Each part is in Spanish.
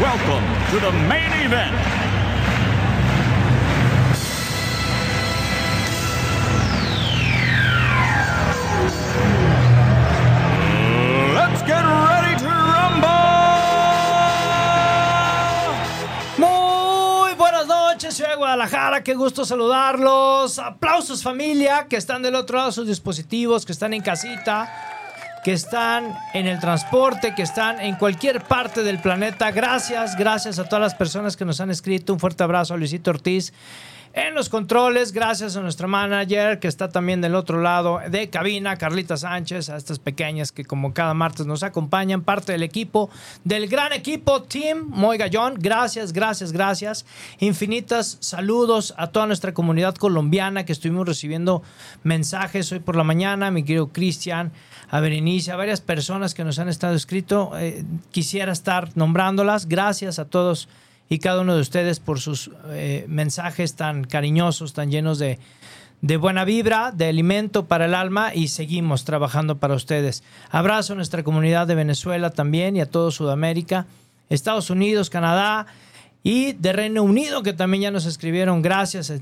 welcome to the main event. Let's get ready to rumble! Muy buenas noches, ciudad de Guadalajara, qué gusto saludarlos. Aplausos familia, que están del otro lado de sus dispositivos, que están en casita, que están en el transporte, que están en cualquier parte del planeta. Gracias, gracias a todas las personas que nos han escrito. Un fuerte abrazo a Luisito Ortiz. En los controles, gracias a nuestra manager que está también del otro lado de cabina, Carlita Sánchez, a estas pequeñas que como cada martes nos acompañan, parte del equipo, del gran equipo Team Moy Gallón. Gracias, gracias, gracias. Infinitas saludos a toda nuestra comunidad colombiana que estuvimos recibiendo mensajes hoy por la mañana, mi querido Cristian, a Berenice, a varias personas que nos han estado escrito. Eh, quisiera estar nombrándolas. Gracias a todos y cada uno de ustedes por sus eh, mensajes tan cariñosos, tan llenos de, de buena vibra, de alimento para el alma y seguimos trabajando para ustedes. Abrazo a nuestra comunidad de Venezuela también y a todo Sudamérica, Estados Unidos, Canadá y de Reino Unido que también ya nos escribieron. Gracias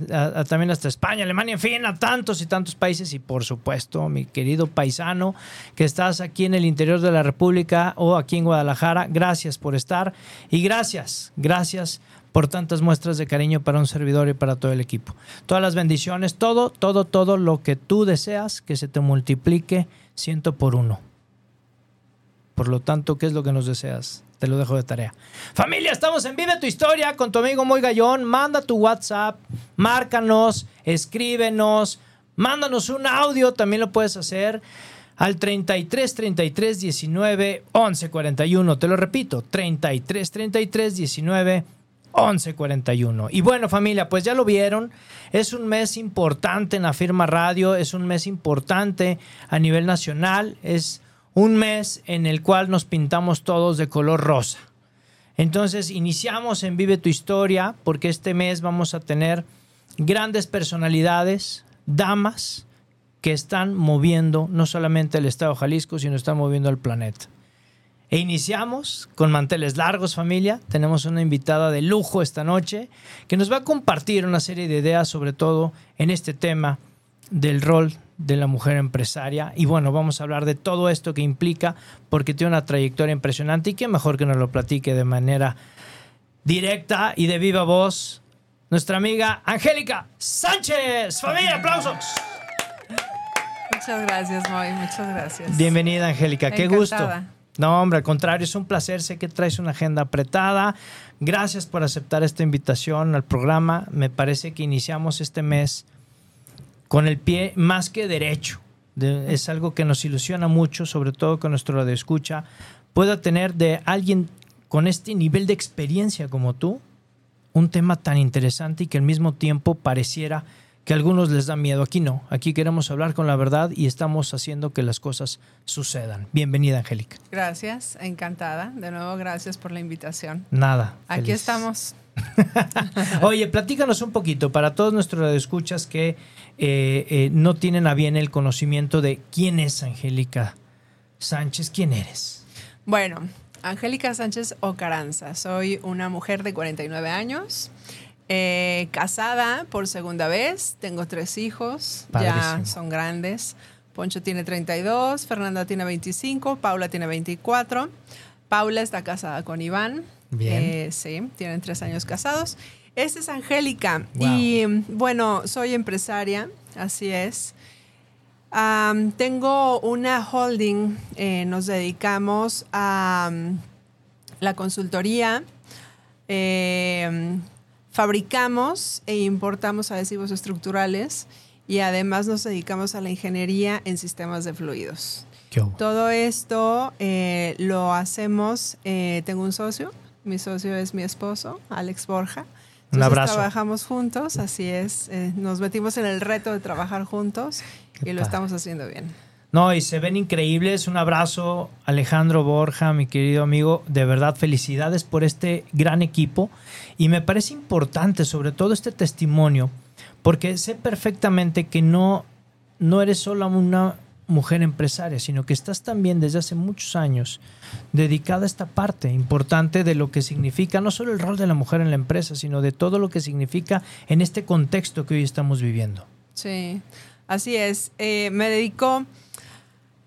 también hasta España, Alemania, en fin, a tantos y tantos países y por supuesto mi querido paisano que estás aquí en el interior de la República o aquí en Guadalajara. Gracias por estar y gracias, gracias por tantas muestras de cariño para un servidor y para todo el equipo. Todas las bendiciones, todo, todo, todo lo que tú deseas que se te multiplique ciento por uno. Por lo tanto, ¿qué es lo que nos deseas? Te lo dejo de tarea. Familia, estamos en Vive tu Historia con tu amigo Moy Gallón. Manda tu WhatsApp, márcanos, escríbenos, mándanos un audio, también lo puedes hacer al 33 33 19 11 41. Te lo repito, 33 33 19 11 41. Y bueno, familia, pues ya lo vieron. Es un mes importante en la firma radio, es un mes importante a nivel nacional, es un mes en el cual nos pintamos todos de color rosa. Entonces iniciamos en Vive tu Historia porque este mes vamos a tener grandes personalidades, damas que están moviendo no solamente el estado de Jalisco, sino están moviendo el planeta. E iniciamos con manteles largos, familia. Tenemos una invitada de lujo esta noche que nos va a compartir una serie de ideas, sobre todo en este tema del rol de la mujer empresaria. Y bueno, vamos a hablar de todo esto que implica, porque tiene una trayectoria impresionante y qué mejor que nos lo platique de manera directa y de viva voz nuestra amiga Angélica Sánchez. Familia, aplausos. Muchas gracias, Moy. Muchas gracias. Bienvenida, Angélica. Qué gusto. No, hombre, al contrario, es un placer. Sé que traes una agenda apretada. Gracias por aceptar esta invitación al programa. Me parece que iniciamos este mes con el pie más que derecho. De- es algo que nos ilusiona mucho, sobre todo que nuestro radio escucha pueda tener de alguien con este nivel de experiencia como tú un tema tan interesante y que al mismo tiempo pareciera que a algunos les da miedo. Aquí no, aquí queremos hablar con la verdad y estamos haciendo que las cosas sucedan. Bienvenida, Angélica. Gracias, encantada. De nuevo, gracias por la invitación. Nada. Aquí estamos. Oye, platícanos un poquito para todos nuestros escuchas que eh, eh, no tienen a bien el conocimiento de quién es Angélica Sánchez, quién eres. Bueno, Angélica Sánchez Ocaranza. Soy una mujer de 49 años, eh, casada por segunda vez. Tengo tres hijos, Padrísimo. ya son grandes. Poncho tiene 32, Fernanda tiene 25, Paula tiene 24. Paula está casada con Iván. Bien. Eh, sí, tienen tres años casados. Esta es Angélica. Wow. Y bueno, soy empresaria, así es. Tengo una holding, eh, nos dedicamos a la consultoría, eh, fabricamos e importamos adhesivos estructurales y además nos dedicamos a la ingeniería en sistemas de fluidos. Todo esto eh, lo hacemos, eh, tengo un socio Mi socio es mi esposo, Alex Borja. Un Entonces, abrazo. Trabajamos juntos, así es. Eh, nos metimos en el reto de trabajar juntos Qué y lo padre. estamos haciendo bien. No, y se ven increíbles. Un abrazo, Alejandro Borja, mi querido amigo. De verdad, felicidades por este gran equipo. Y me parece importante, sobre todo, este testimonio, porque sé perfectamente que no, no eres solo una mujer empresaria, sino que estás también desde hace muchos años dedicada a esta parte importante de lo que significa no solo el rol de la mujer en la empresa, sino de todo lo que significa en este contexto que hoy estamos viviendo. Sí, así es. Eh, me dedico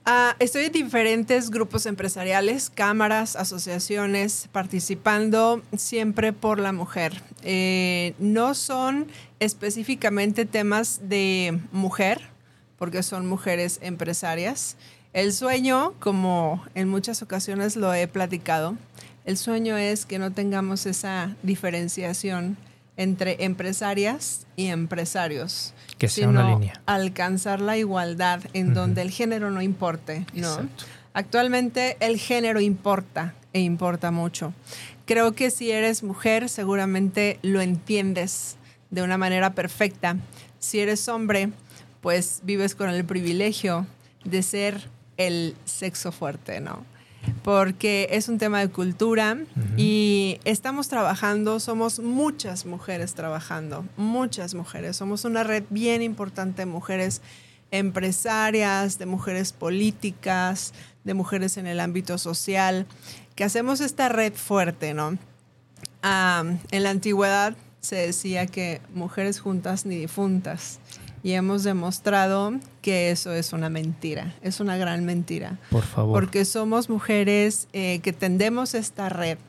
a... Estoy en diferentes grupos empresariales, cámaras, asociaciones, participando siempre por la mujer. Eh, no son específicamente temas de mujer, porque son mujeres empresarias. El sueño, como en muchas ocasiones lo he platicado, el sueño es que no tengamos esa diferenciación entre empresarias y empresarios. Que sea una sino línea. Alcanzar la igualdad en donde el género no importe, ¿no? Exacto. Actualmente el género importa e importa mucho. Creo que si eres mujer seguramente lo entiendes de una manera perfecta. Si eres hombre, pues vives con el privilegio de ser el sexo fuerte, ¿no? Porque es un tema de cultura y estamos trabajando, somos muchas mujeres trabajando, muchas mujeres. Somos una red bien importante de mujeres empresarias, de mujeres políticas, de mujeres en el ámbito social, que hacemos esta red fuerte, ¿no? Ah, en la antigüedad se decía que mujeres juntas ni difuntas. Y hemos demostrado que eso es una mentira, es una gran mentira. Por favor. Porque somos mujeres eh, que tendemos esta red.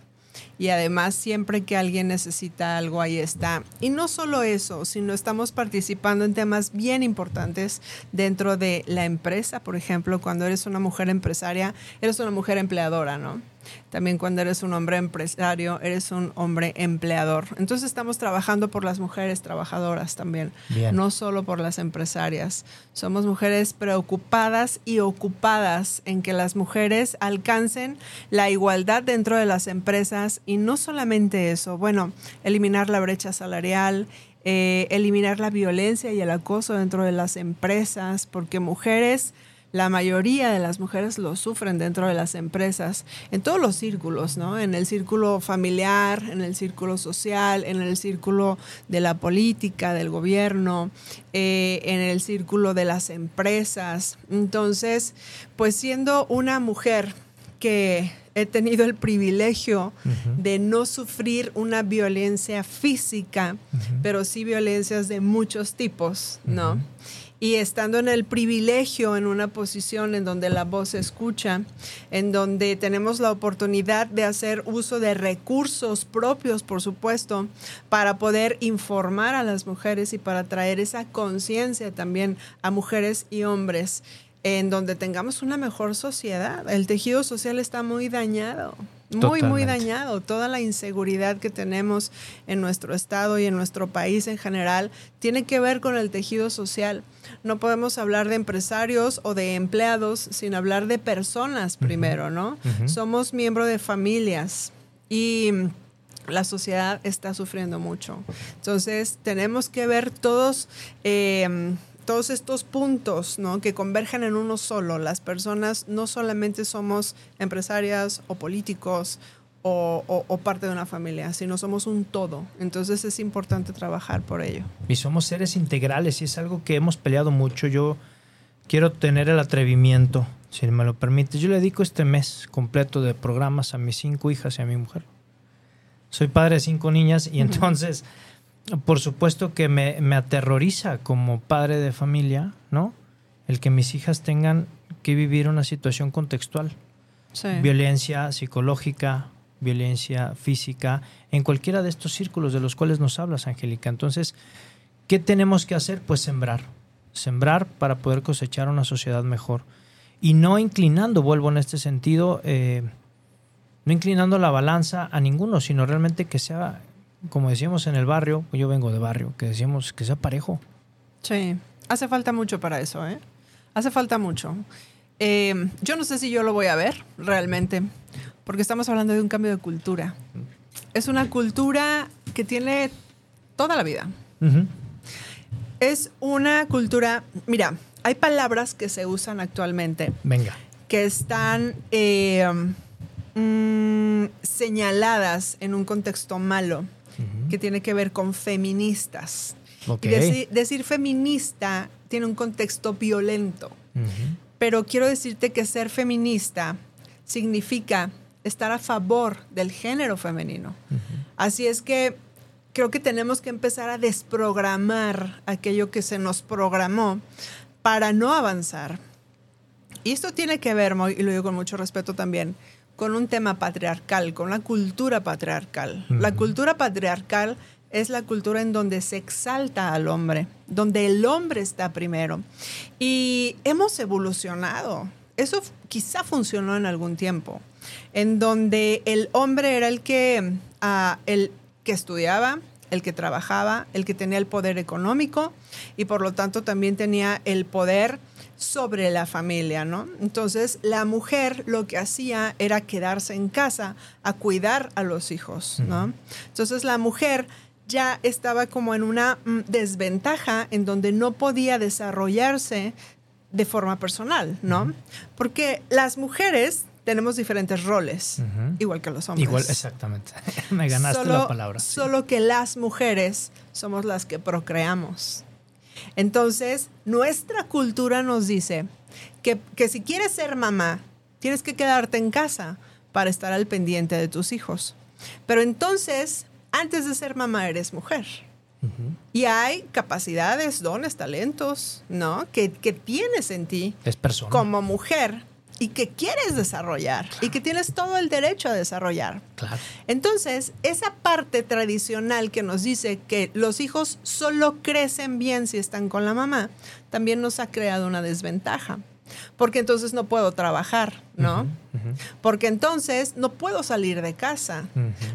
Y además siempre que alguien necesita algo, ahí está. Y no solo eso, sino estamos participando en temas bien importantes dentro de la empresa. Por ejemplo, cuando eres una mujer empresaria, eres una mujer empleadora, ¿no? También cuando eres un hombre empresario, eres un hombre empleador. Entonces estamos trabajando por las mujeres trabajadoras también, Bien. no solo por las empresarias. Somos mujeres preocupadas y ocupadas en que las mujeres alcancen la igualdad dentro de las empresas y no solamente eso, bueno, eliminar la brecha salarial, eh, eliminar la violencia y el acoso dentro de las empresas, porque mujeres la mayoría de las mujeres lo sufren dentro de las empresas, en todos los círculos, ¿no? En el círculo familiar, en el círculo social, en el círculo de la política, del gobierno, eh, en el círculo de las empresas. Entonces, pues siendo una mujer que he tenido el privilegio de no sufrir una violencia física, pero sí violencias de muchos tipos, ¿no? Y estando en el privilegio, en una posición en donde la voz se escucha, en donde tenemos la oportunidad de hacer uso de recursos propios, por supuesto, para poder informar a las mujeres y para traer esa conciencia también a mujeres y hombres en donde tengamos una mejor sociedad. El tejido social está muy dañado, muy, muy dañado. Toda la inseguridad que tenemos en nuestro estado y en nuestro país en general tiene que ver con el tejido social. No podemos hablar de empresarios o de empleados sin hablar de personas primero, ¿no? Somos miembros de familias y la sociedad está sufriendo mucho. Entonces, tenemos que ver todos, eh, todos estos puntos ¿no? que convergen en uno solo. Las personas no solamente somos empresarias o políticos o, o- o parte de una familia, sino somos un todo. Entonces, es importante trabajar por ello. Y somos seres integrales y es algo que hemos peleado mucho. Yo quiero tener el atrevimiento, si me lo permite. Yo le dedico este mes completo de programas a mis cinco hijas y a mi mujer. Soy padre de cinco niñas y entonces, por supuesto que me, me aterroriza como padre de familia, ¿no? El que mis hijas tengan que vivir una situación contextual. Sí. Violencia psicológica, violencia física, en cualquiera de estos círculos de los cuales nos hablas, Angélica. Entonces, ¿qué tenemos que hacer? Pues sembrar. Sembrar para poder cosechar una sociedad mejor. Y no inclinando, vuelvo en este sentido, eh, no inclinando la balanza a ninguno, sino realmente que sea, como decíamos en el barrio, yo vengo de barrio, que decíamos que sea parejo. Sí, hace falta mucho para eso, ¿eh? Hace falta mucho. Eh, yo no sé si yo lo voy a ver realmente, porque estamos hablando de un cambio de cultura. es una cultura que tiene toda la vida. Es una cultura, mira, hay palabras que se usan actualmente Venga. que están eh, mm, señaladas en un contexto malo, que tiene que ver con feministas. Y deci- decir feminista tiene un contexto violento. Pero quiero decirte que ser feminista significa estar a favor del género femenino. Así es que creo que tenemos que empezar a desprogramar aquello que se nos programó para no avanzar. Y esto tiene que ver, y lo digo con mucho respeto también, con un tema patriarcal, con la cultura patriarcal. La cultura patriarcal es la cultura en donde se exalta al hombre, donde el hombre está primero. Y hemos evolucionado. Eso quizá funcionó en algún tiempo, en donde el hombre era el que, ah, el que estudiaba, el que trabajaba, el que tenía el poder económico y por lo tanto también tenía el poder sobre la familia, ¿no? Entonces la mujer lo que hacía era quedarse en casa a cuidar a los hijos, ¿no? Entonces la mujer ya estaba como en una mm, desventaja en donde no podía desarrollarse de forma personal, ¿no? Porque las mujeres tenemos diferentes roles, igual que los hombres. Igual, exactamente. Me ganaste Solo- la palabra. sí. Solo que las mujeres somos las que procreamos. Entonces, nuestra cultura nos dice que, que si quieres ser mamá, tienes que quedarte en casa para estar al pendiente de tus hijos. Pero entonces, antes de ser mamá, eres mujer. Y hay capacidades, dones, talentos, ¿no? Que, que tienes en ti Es persona. como mujer y que quieres desarrollar y que tienes todo el derecho a desarrollar. Claro. Entonces, esa parte tradicional que nos dice que los hijos solo crecen bien si están con la mamá, también nos ha creado una desventaja. Porque entonces no puedo trabajar, ¿no? Porque entonces no puedo salir de casa.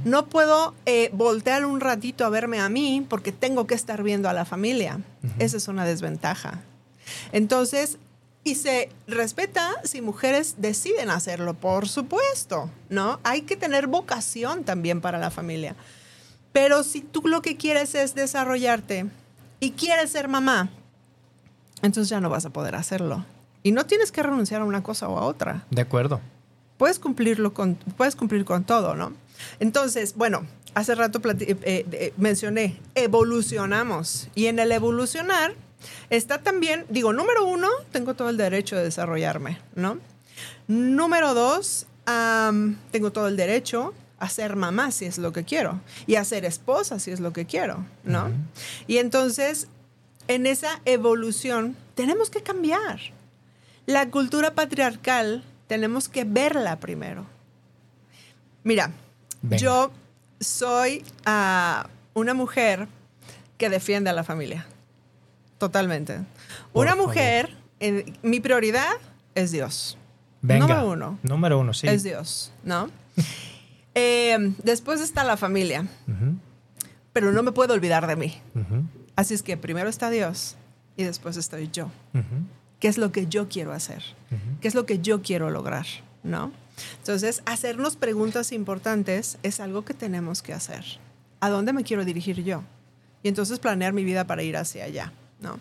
No puedo eh, voltear un ratito a verme a mí porque tengo que estar viendo a la familia. Esa es una desventaja. Entonces, y se respeta si mujeres deciden hacerlo, por supuesto, ¿no? Hay que tener vocación también para la familia. Pero si tú lo que quieres es desarrollarte y quieres ser mamá, entonces ya no vas a poder hacerlo. Y no tienes que renunciar a una cosa o a otra De acuerdo. puedes cumplirlo con, puedes cumplir con todo, ¿no? Entonces, bueno, hace rato eh, eh, mencioné, evolucionamos. Y en el evolucionar está también, digo, número uno, tengo todo el derecho de desarrollarme, ¿no? Número dos, tengo todo el derecho a ser mamá si es lo que quiero y a ser esposa si es lo que quiero, ¿no? Y entonces, en esa evolución, tenemos que cambiar. La cultura patriarcal tenemos que verla primero. Mira, Venga. yo soy ah, una mujer que defiende a la familia. Totalmente. Por una favor. mujer, eh, mi prioridad es Dios. Venga. Número uno. Número uno, sí. Es Dios, ¿no? Eh, después está la familia, pero no me puedo olvidar de mí. Así es que primero está Dios y después estoy yo. ¿Qué es lo que yo quiero hacer? ¿Qué es lo que yo quiero lograr? ¿No? Entonces, hacernos preguntas importantes es algo que tenemos que hacer. ¿A dónde me quiero dirigir yo? Y entonces planear mi vida para ir hacia allá, ¿no?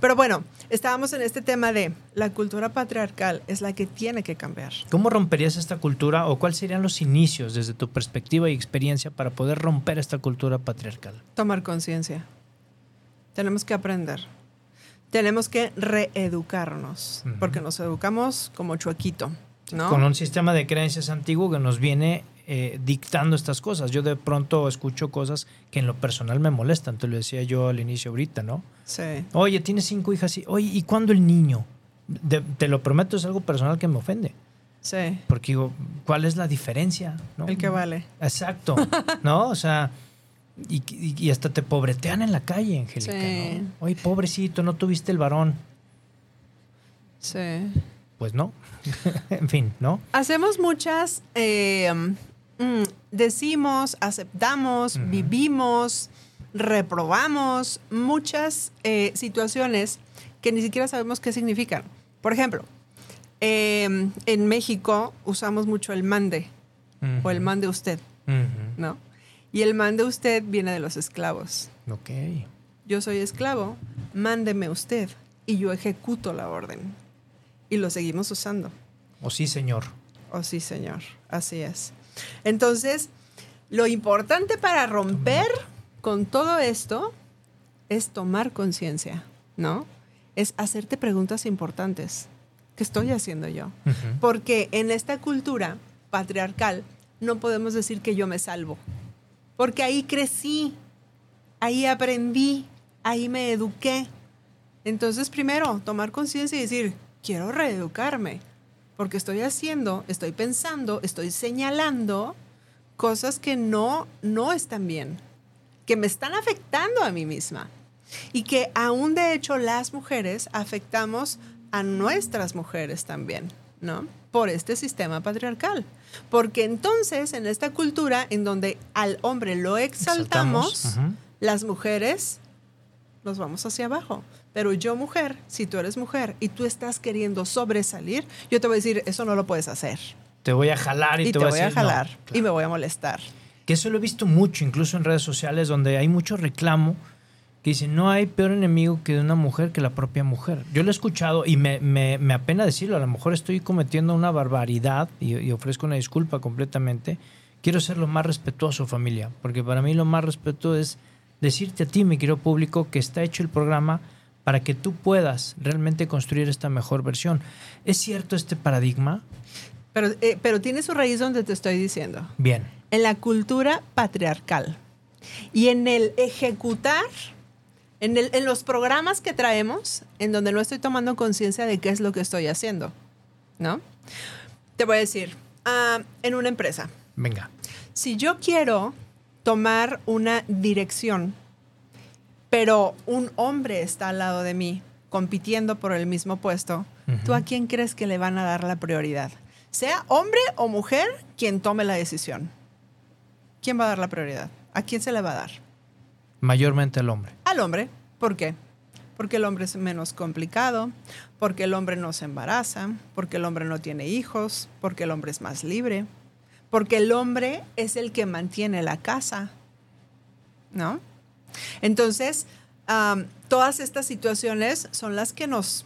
Pero bueno, estábamos en este tema de la cultura patriarcal es la que tiene que cambiar. ¿Cómo romperías esta cultura o cuáles serían los inicios desde tu perspectiva y experiencia para poder romper esta cultura patriarcal? Tomar conciencia. Tenemos que aprender. Tenemos que reeducarnos, porque nos educamos como chuequito, ¿no? Con un sistema de creencias antiguo que nos viene eh, dictando estas cosas. Yo de pronto escucho cosas que en lo personal me molestan. Te lo decía yo al inicio ahorita, ¿no? Sí. Oye, tienes cinco hijas y, oye, ¿y cuándo el niño? De- te lo prometo, es algo personal que me ofende. Sí. Porque digo, ¿cuál es la diferencia? ¿no? El que vale. Exacto, ¿no? O sea, y, hasta te pobretean en la calle, Angélica. Sí. ¿no? Oye, pobrecito, no tuviste el varón. Sí. Pues no. en fin, ¿no? Hacemos muchas, eh, mm, decimos, aceptamos, vivimos, reprobamos muchas eh, situaciones que ni siquiera sabemos qué significan. Por ejemplo, eh, en México usamos mucho el mande o el mande usted. ¿no? Y el mande usted viene de los esclavos. Ok. Yo soy esclavo, mándeme usted y yo ejecuto la orden. Y lo seguimos usando. O sí, señor. Oh, sí, señor. Así es. Entonces, lo importante para romper con todo esto es tomar conciencia, ¿no? Es hacerte preguntas importantes. ¿Qué estoy haciendo yo? Porque en esta cultura patriarcal no podemos decir que yo me salvo. Porque ahí crecí, ahí aprendí, ahí me eduqué. Entonces, primero, tomar conciencia y decir, quiero reeducarme. Porque estoy haciendo, estoy pensando, estoy señalando cosas que no, no están bien, que me están afectando a mí misma. Y que aún de hecho las mujeres afectamos a nuestras mujeres también, ¿no? Por este sistema patriarcal. Porque entonces en esta cultura en donde al hombre lo exaltamos, Exaltamos, las mujeres nos vamos hacia abajo. Pero yo mujer, si tú eres mujer y tú estás queriendo sobresalir, yo te voy a decir, eso no lo puedes hacer. Te voy a jalar y, Y te voy a decir, no. jalar Claro. y me voy a molestar. Que eso lo he visto mucho, incluso en redes sociales, donde hay mucho reclamo que dicen, no hay peor enemigo que de una mujer que la propia mujer. Yo lo he escuchado y me, me- me apena decirlo, a lo mejor estoy cometiendo una barbaridad y, y ofrezco una disculpa completamente. Quiero ser lo más respetuoso, familia, porque para mí lo más respetuoso es decirte a ti, mi querido público, que está hecho el programa para que tú puedas realmente construir esta mejor versión. ¿Es cierto este paradigma? Pero, eh, pero tiene su raíz donde te estoy diciendo. Bien. En la cultura patriarcal. Y en el ejecutar, en, el- en los programas que traemos, en donde no estoy tomando conciencia de qué es lo que estoy haciendo. ¿No? Te voy a decir, ah, en una empresa, Venga. si yo quiero tomar una dirección, pero un hombre está al lado de mí compitiendo por el mismo puesto, ¿tú a quién crees que le van a dar la prioridad? Sea hombre o mujer quien tome la decisión. ¿Quién va a dar la prioridad? ¿A quién se le va a dar? Mayormente el hombre. Al hombre. ¿Por qué? Porque el hombre es menos complicado, porque el hombre no se embaraza, porque el hombre no tiene hijos, porque el hombre es más libre, porque el hombre es el que mantiene la casa, ¿no? Entonces, todas estas situaciones son las que nos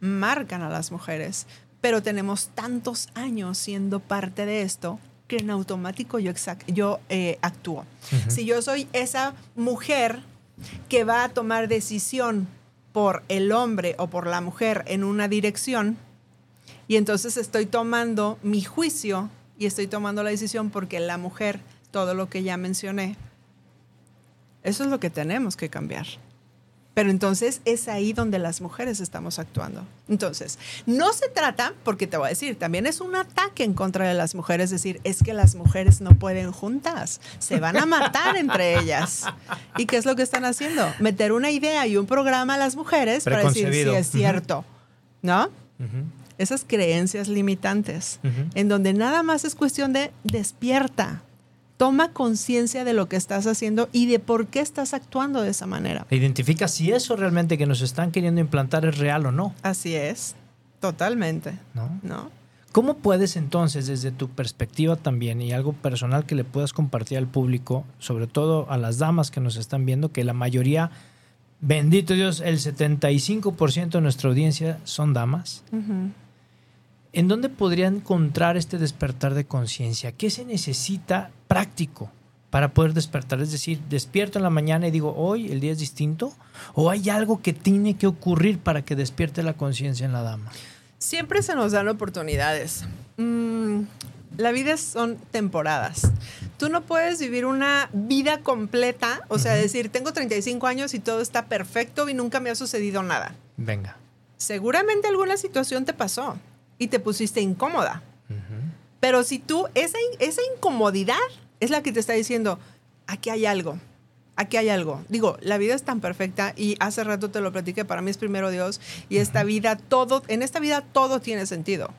marcan a las mujeres, pero tenemos tantos años siendo parte de esto que en automático yo, yo eh, actúo. Si yo soy esa mujer que va a tomar decisión por el hombre o por la mujer en una dirección, y entonces estoy tomando mi juicio y estoy tomando la decisión porque la mujer, todo lo que ya mencioné, eso es lo que tenemos que cambiar. Pero entonces es ahí donde las mujeres estamos actuando. Entonces, no se trata, porque te voy a decir, también es un ataque en contra de las mujeres, decir, es que las mujeres no pueden juntas, se van a matar entre ellas. ¿Y qué es lo que están haciendo? Meter una idea y un programa a las mujeres para decir si es cierto, ¿no? Esas creencias limitantes, en donde nada más es cuestión de despierta, toma conciencia de lo que estás haciendo y de por qué estás actuando de esa manera. Identifica si eso realmente que nos están queriendo implantar es real o no. Así es, totalmente, ¿no? ¿no? ¿Cómo puedes entonces, desde tu perspectiva también y algo personal que le puedas compartir al público, sobre todo a las damas que nos están viendo, que la mayoría, bendito Dios, el 75% de nuestra audiencia son damas, Ujú. ¿En dónde podría encontrar este despertar de conciencia? ¿Qué se necesita práctico para poder despertar? Es decir, despierto en la mañana y digo, hoy el día es distinto, o hay algo que tiene que ocurrir para que despierte la conciencia en la dama. Siempre se nos dan oportunidades. Mm, la vida son temporadas. Tú no puedes vivir una vida completa, o sea, decir, tengo 35 años y todo está perfecto y nunca me ha sucedido nada. Venga. Seguramente alguna situación te pasó y te pusiste incómoda. Pero si tú, esa, esa incomodidad es la que te está diciendo, aquí hay algo, aquí hay algo. Digo, la vida es tan perfecta y hace rato te lo platiqué, para mí es primero Dios y esta vida, todo, en esta vida todo tiene sentido.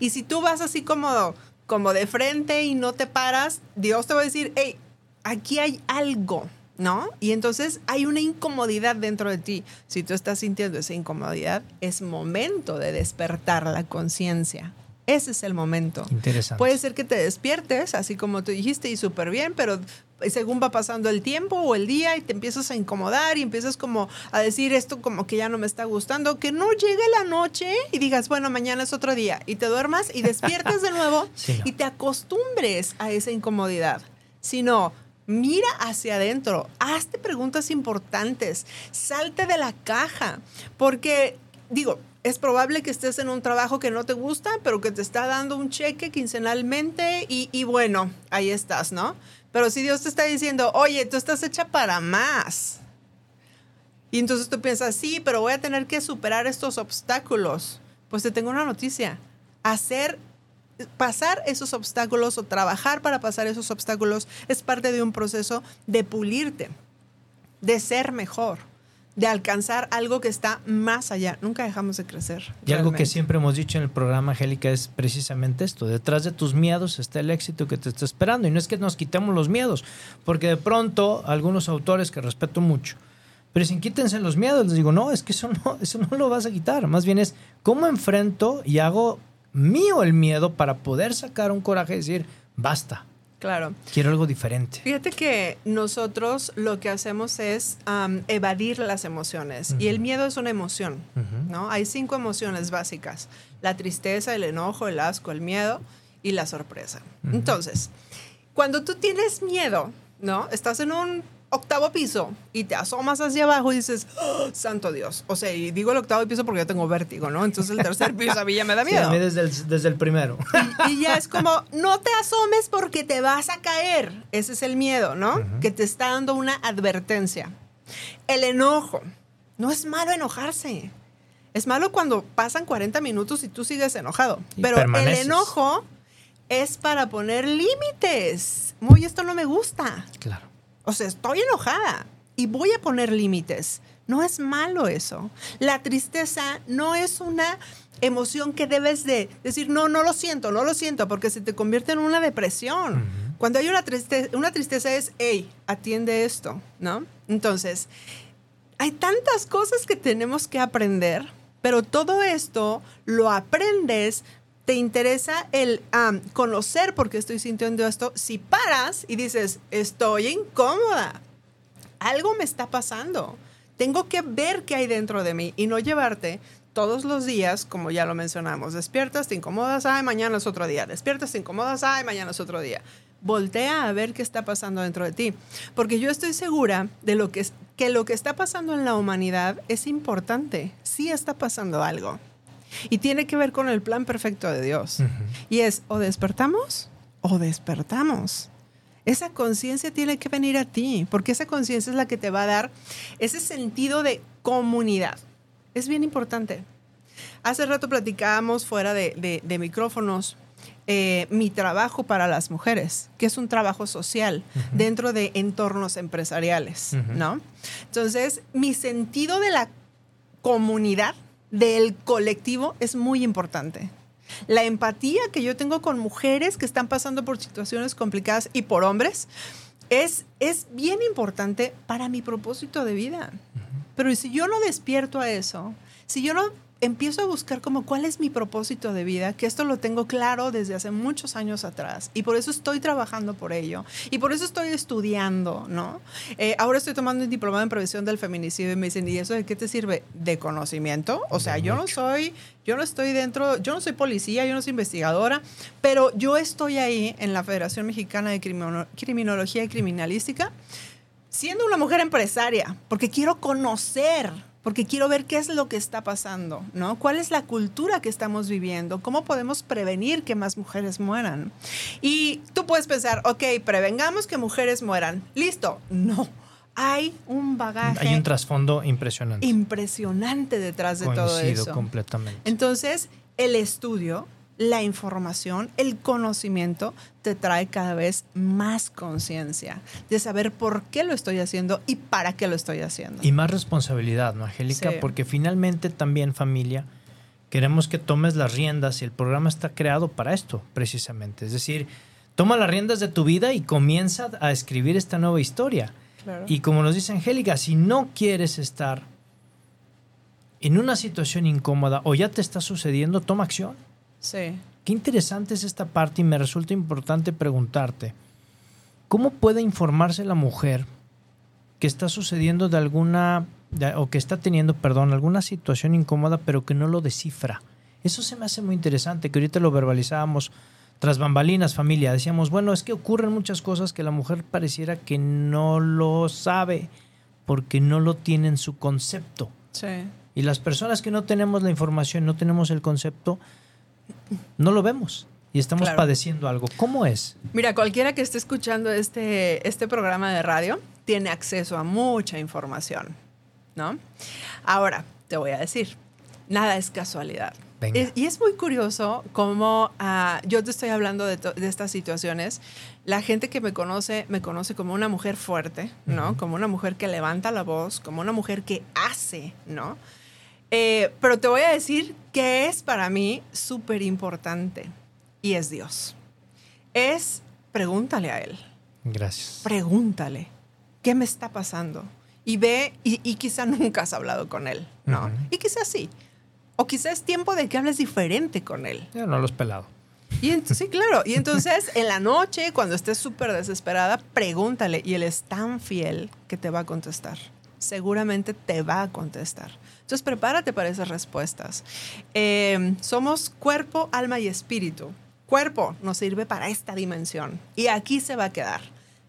Y si tú vas así como, como de frente y no te paras, Dios te va a decir, hey, aquí hay algo, ¿no? Y entonces hay una incomodidad dentro de ti. Si tú estás sintiendo esa incomodidad, es momento de despertar la conciencia. Ese es el momento. Interesante. Puede ser que te despiertes, así como tú dijiste, y súper bien, pero según va pasando el tiempo o el día y te empiezas a incomodar y empiezas como a decir esto como que ya no me está gustando, que no llegue la noche y digas, bueno, mañana es otro día y te duermas y despiertas de nuevo Sí, no. y te acostumbres a esa incomodidad. Sino, mira hacia adentro, hazte preguntas importantes, salte de la caja, porque digo, es probable que estés en un trabajo que no te gusta, pero que te está dando un cheque quincenalmente y, bueno, ahí estás, ¿no? Pero si Dios te está diciendo, oye, tú estás hecha para más. Y entonces tú piensas, sí, pero voy a tener que superar estos obstáculos. Pues te tengo una noticia. Hacer, pasar esos obstáculos o trabajar para pasar esos obstáculos es parte de un proceso de pulirte, de ser mejor, de alcanzar algo que está más allá. Nunca dejamos de crecer. Y algo que siempre hemos dicho en el programa, Angélica, es precisamente esto. Detrás de tus miedos está el éxito que te está esperando. Y no es que nos quitemos los miedos, porque de pronto algunos autores que respeto mucho, pero dicen, quítense los miedos. Les digo, no, es que eso no, eso no lo vas a quitar. Más bien es cómo enfrento y hago mío el miedo para poder sacar un coraje y decir, basta, Claro. quiero algo diferente. Fíjate que nosotros lo que hacemos es evadir las emociones y el miedo es una emoción. ¿no? Hay cinco emociones básicas, la tristeza, el enojo, el asco, el miedo y la sorpresa. Entonces, cuando tú tienes miedo, ¿no? Estás en un octavo piso y te asomas hacia abajo y dices, "Oh, santo Dios. O sea, y digo el octavo piso porque yo tengo vértigo, ¿no? Entonces el tercer piso a mí ya me da Sí, miedo. a mí desde el, desde el primero. Y ya es como, no te asomes porque te vas a caer. Ese es el miedo, ¿no? Que te está dando una advertencia. El enojo. No es malo enojarse. Es malo cuando pasan 40 minutos y tú sigues enojado. Y Pero el enojo es para poner límites. Muy, esto no me gusta. claro. O sea, estoy enojada y voy a poner límites. No es malo eso. La tristeza no es una emoción que debes de decir, no, no lo siento, no lo siento, porque se te convierte en una depresión. Cuando hay una tristeza, una tristeza es, hey, atiende esto, ¿no? Entonces, hay tantas cosas que tenemos que aprender, pero todo esto lo aprendes, te interesa el am, conocer por qué estoy sintiendo esto, si paras y dices, estoy incómoda, algo me está pasando, tengo que ver qué hay dentro de mí y no llevarte todos los días, como ya lo mencionamos, despiertas, te incomodas, ay, mañana es otro día, despiertas, te incomodas, ay, mañana es otro día. Voltea a ver qué está pasando dentro de ti, porque yo estoy segura de lo que, que lo que está pasando en la humanidad es importante, sí está pasando algo. Y tiene que ver con el plan perfecto de Dios. Y es o despertamos o despertamos. Esa conciencia tiene que venir a ti, porque esa conciencia es la que te va a dar ese sentido de comunidad. Es bien importante. Hace rato platicábamos fuera de, de- de micrófonos eh, mi trabajo para las mujeres, que es un trabajo social dentro de entornos empresariales, Ujú. ¿no? Entonces, mi sentido de la comunidad, del colectivo, es muy importante. La empatía que yo tengo con mujeres que están pasando por situaciones complicadas y por hombres es, es bien importante para mi propósito de vida. Pero si yo no despierto a eso, si yo no empiezo a buscar como cuál es mi propósito de vida, que esto lo tengo claro desde hace muchos años atrás y por eso estoy trabajando por ello y por eso estoy estudiando, ¿no? Eh, ahora estoy tomando un diplomado en prevención del feminicidio y me dicen, ¿y eso de qué te sirve? ¿De conocimiento? O sea, yo no soy, yo no estoy dentro, yo no soy policía, yo no soy investigadora, pero yo estoy ahí en la Federación Mexicana de Crimino- Criminología y Criminalística siendo una mujer empresaria, porque quiero conocer, porque quiero ver qué es lo que está pasando, ¿no? ¿Cuál es la cultura que estamos viviendo? ¿Cómo podemos prevenir que más mujeres mueran? Y tú puedes pensar, ok, prevengamos que mujeres mueran. Listo. No. Hay un bagaje Hay un trasfondo impresionante. impresionante detrás de todo eso. completamente. Entonces, el estudio, la información, el conocimiento te trae cada vez más conciencia de saber por qué lo estoy haciendo y para qué lo estoy haciendo. Y más responsabilidad, ¿no, Angélica? Sí. Porque finalmente también, familia, queremos que tomes las riendas y el programa está creado para esto, precisamente. Es decir, toma las riendas de tu vida y comienza a escribir esta nueva historia. Claro. Y como nos dice Angélica, si no quieres estar en una situación incómoda o ya te está sucediendo, toma acción. Sí. qué interesante es esta parte y me resulta importante preguntarte, ¿cómo puede informarse la mujer que está sucediendo de alguna, de- o que está teniendo, perdón, alguna situación incómoda, pero que no lo descifra? Eso se me hace muy interesante, que ahorita lo verbalizábamos tras bambalinas, familia. Decíamos, bueno, es que ocurren muchas cosas que la mujer pareciera que no lo sabe porque no lo tiene en su concepto. Sí. Y las personas que no tenemos la información, no tenemos el concepto, no lo vemos y estamos Claro. padeciendo algo. ¿Cómo es? Mira, cualquiera que esté escuchando este, este programa de radio tiene acceso a mucha información, ¿no? Ahora, te voy a decir, nada es casualidad. Venga. Y es muy curioso cómo ah, yo te estoy hablando de estas situaciones. La gente que me conoce me conoce como una mujer fuerte, ¿no? Como una mujer que levanta la voz, como una mujer que hace, ¿no? Eh, pero te voy a decir que es para mí súper importante y es Dios. Es pregúntale a Él, Gracias. pregúntale, ¿qué me está pasando? Y ve, y, y quizá nunca has hablado con Él, ¿no? Ujú. Y quizás sí. O quizás es tiempo de que hables diferente con Él. Ya no lo has pelado. Y sí, claro. Y entonces en la noche, cuando estés súper desesperada, pregúntale. Y Él es tan fiel que te va a contestar. Seguramente te va a contestar. Entonces prepárate para esas respuestas. Eh, somos cuerpo, alma y espíritu. Cuerpo nos sirve para esta dimensión. Y aquí se va a quedar.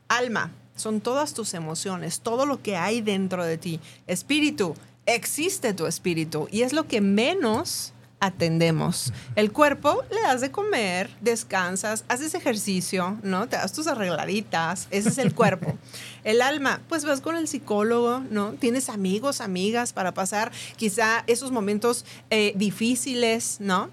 Alma son todas tus emociones, todo lo que hay dentro de ti. Espíritu, existe tu espíritu. Y es lo que menos atendemos. El cuerpo le das de comer, descansas, haces ejercicio, ¿no? Te das tus arregladitas, ese es el cuerpo. El alma, pues vas con el psicólogo, ¿no? Tienes amigos, amigas para pasar quizá esos momentos eh, difíciles, ¿no?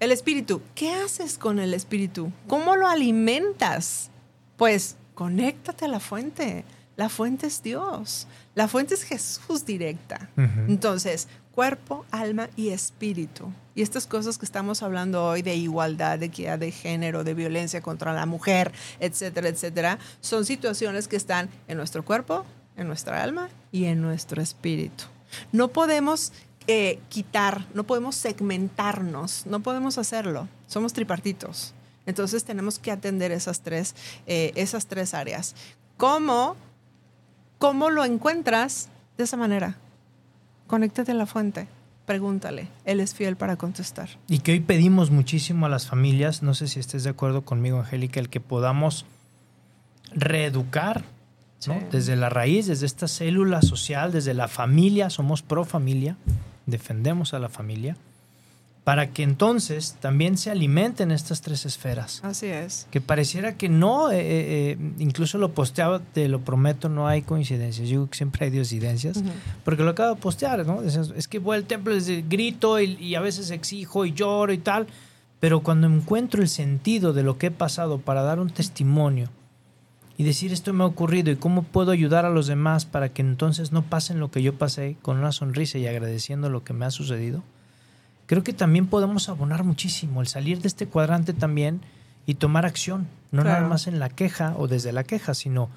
El espíritu, ¿qué haces con el espíritu? ¿Cómo lo alimentas? Pues conéctate a la fuente. La fuente es Dios. La fuente es Jesús directa. Entonces, cuerpo, alma y espíritu. Y estas cosas que estamos hablando hoy de igualdad, de equidad de género, de violencia contra la mujer, etcétera, etcétera, son situaciones que están en nuestro cuerpo, en nuestra alma y en nuestro espíritu. No podemos eh, quitar, no podemos segmentarnos, no podemos hacerlo. Somos tripartitos. Entonces tenemos que atender esas tres, eh, esas tres áreas. ¿Cómo, ¿Cómo lo encuentras? De esa manera. Conéctate a la fuente. Pregúntale. Él es fiel para contestar. Y que hoy pedimos muchísimo a las familias, no sé si estés de acuerdo conmigo, Angélica, el que podamos reeducar ¿no? Sí. desde la raíz, desde esta célula social, desde la familia, somos pro familia, defendemos a la familia, para que entonces también se alimenten estas tres esferas. Así es. Que pareciera que no, eh, eh, eh, incluso lo posteaba, te lo prometo, no hay coincidencias. Yo siempre hay diosidencias. Ujú. Porque lo acabo de postear, ¿no? Es que voy al templo desde grito y, y a veces exijo y lloro y tal. Pero cuando encuentro el sentido de lo que he pasado para dar un testimonio y decir esto me ha ocurrido y cómo puedo ayudar a los demás para que entonces no pasen lo que yo pasé con una sonrisa y agradeciendo lo que me ha sucedido, creo que también podemos abonar muchísimo el salir de este cuadrante también y tomar acción, no Claro. nada más en la queja o desde la queja, sino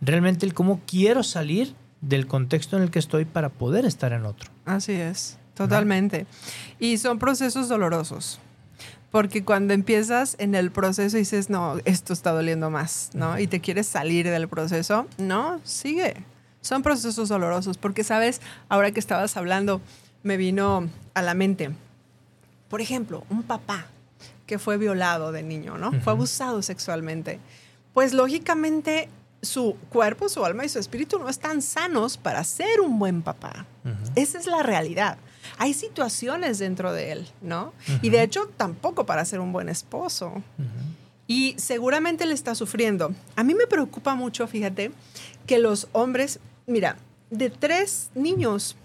realmente el cómo quiero salir del contexto en el que estoy para poder estar en otro. Así es. Totalmente. Y son procesos dolorosos. Porque cuando empiezas en el proceso y dices, no, esto está doliendo más, ¿no? Y te quieres salir del proceso, no, sigue. Son procesos dolorosos. Porque, ¿sabes? Ahora que estabas hablando, me vino a la mente, por ejemplo, un papá que fue violado de niño, ¿no? Fue abusado sexualmente. Pues lógicamente su cuerpo, su alma y su espíritu no están sanos para ser un buen papá. Esa es la realidad. Hay situaciones dentro de él, ¿no? Y de hecho, tampoco para ser un buen esposo. Y seguramente él está sufriendo. A mí me preocupa mucho, fíjate, que los hombres, mira, de tres niños,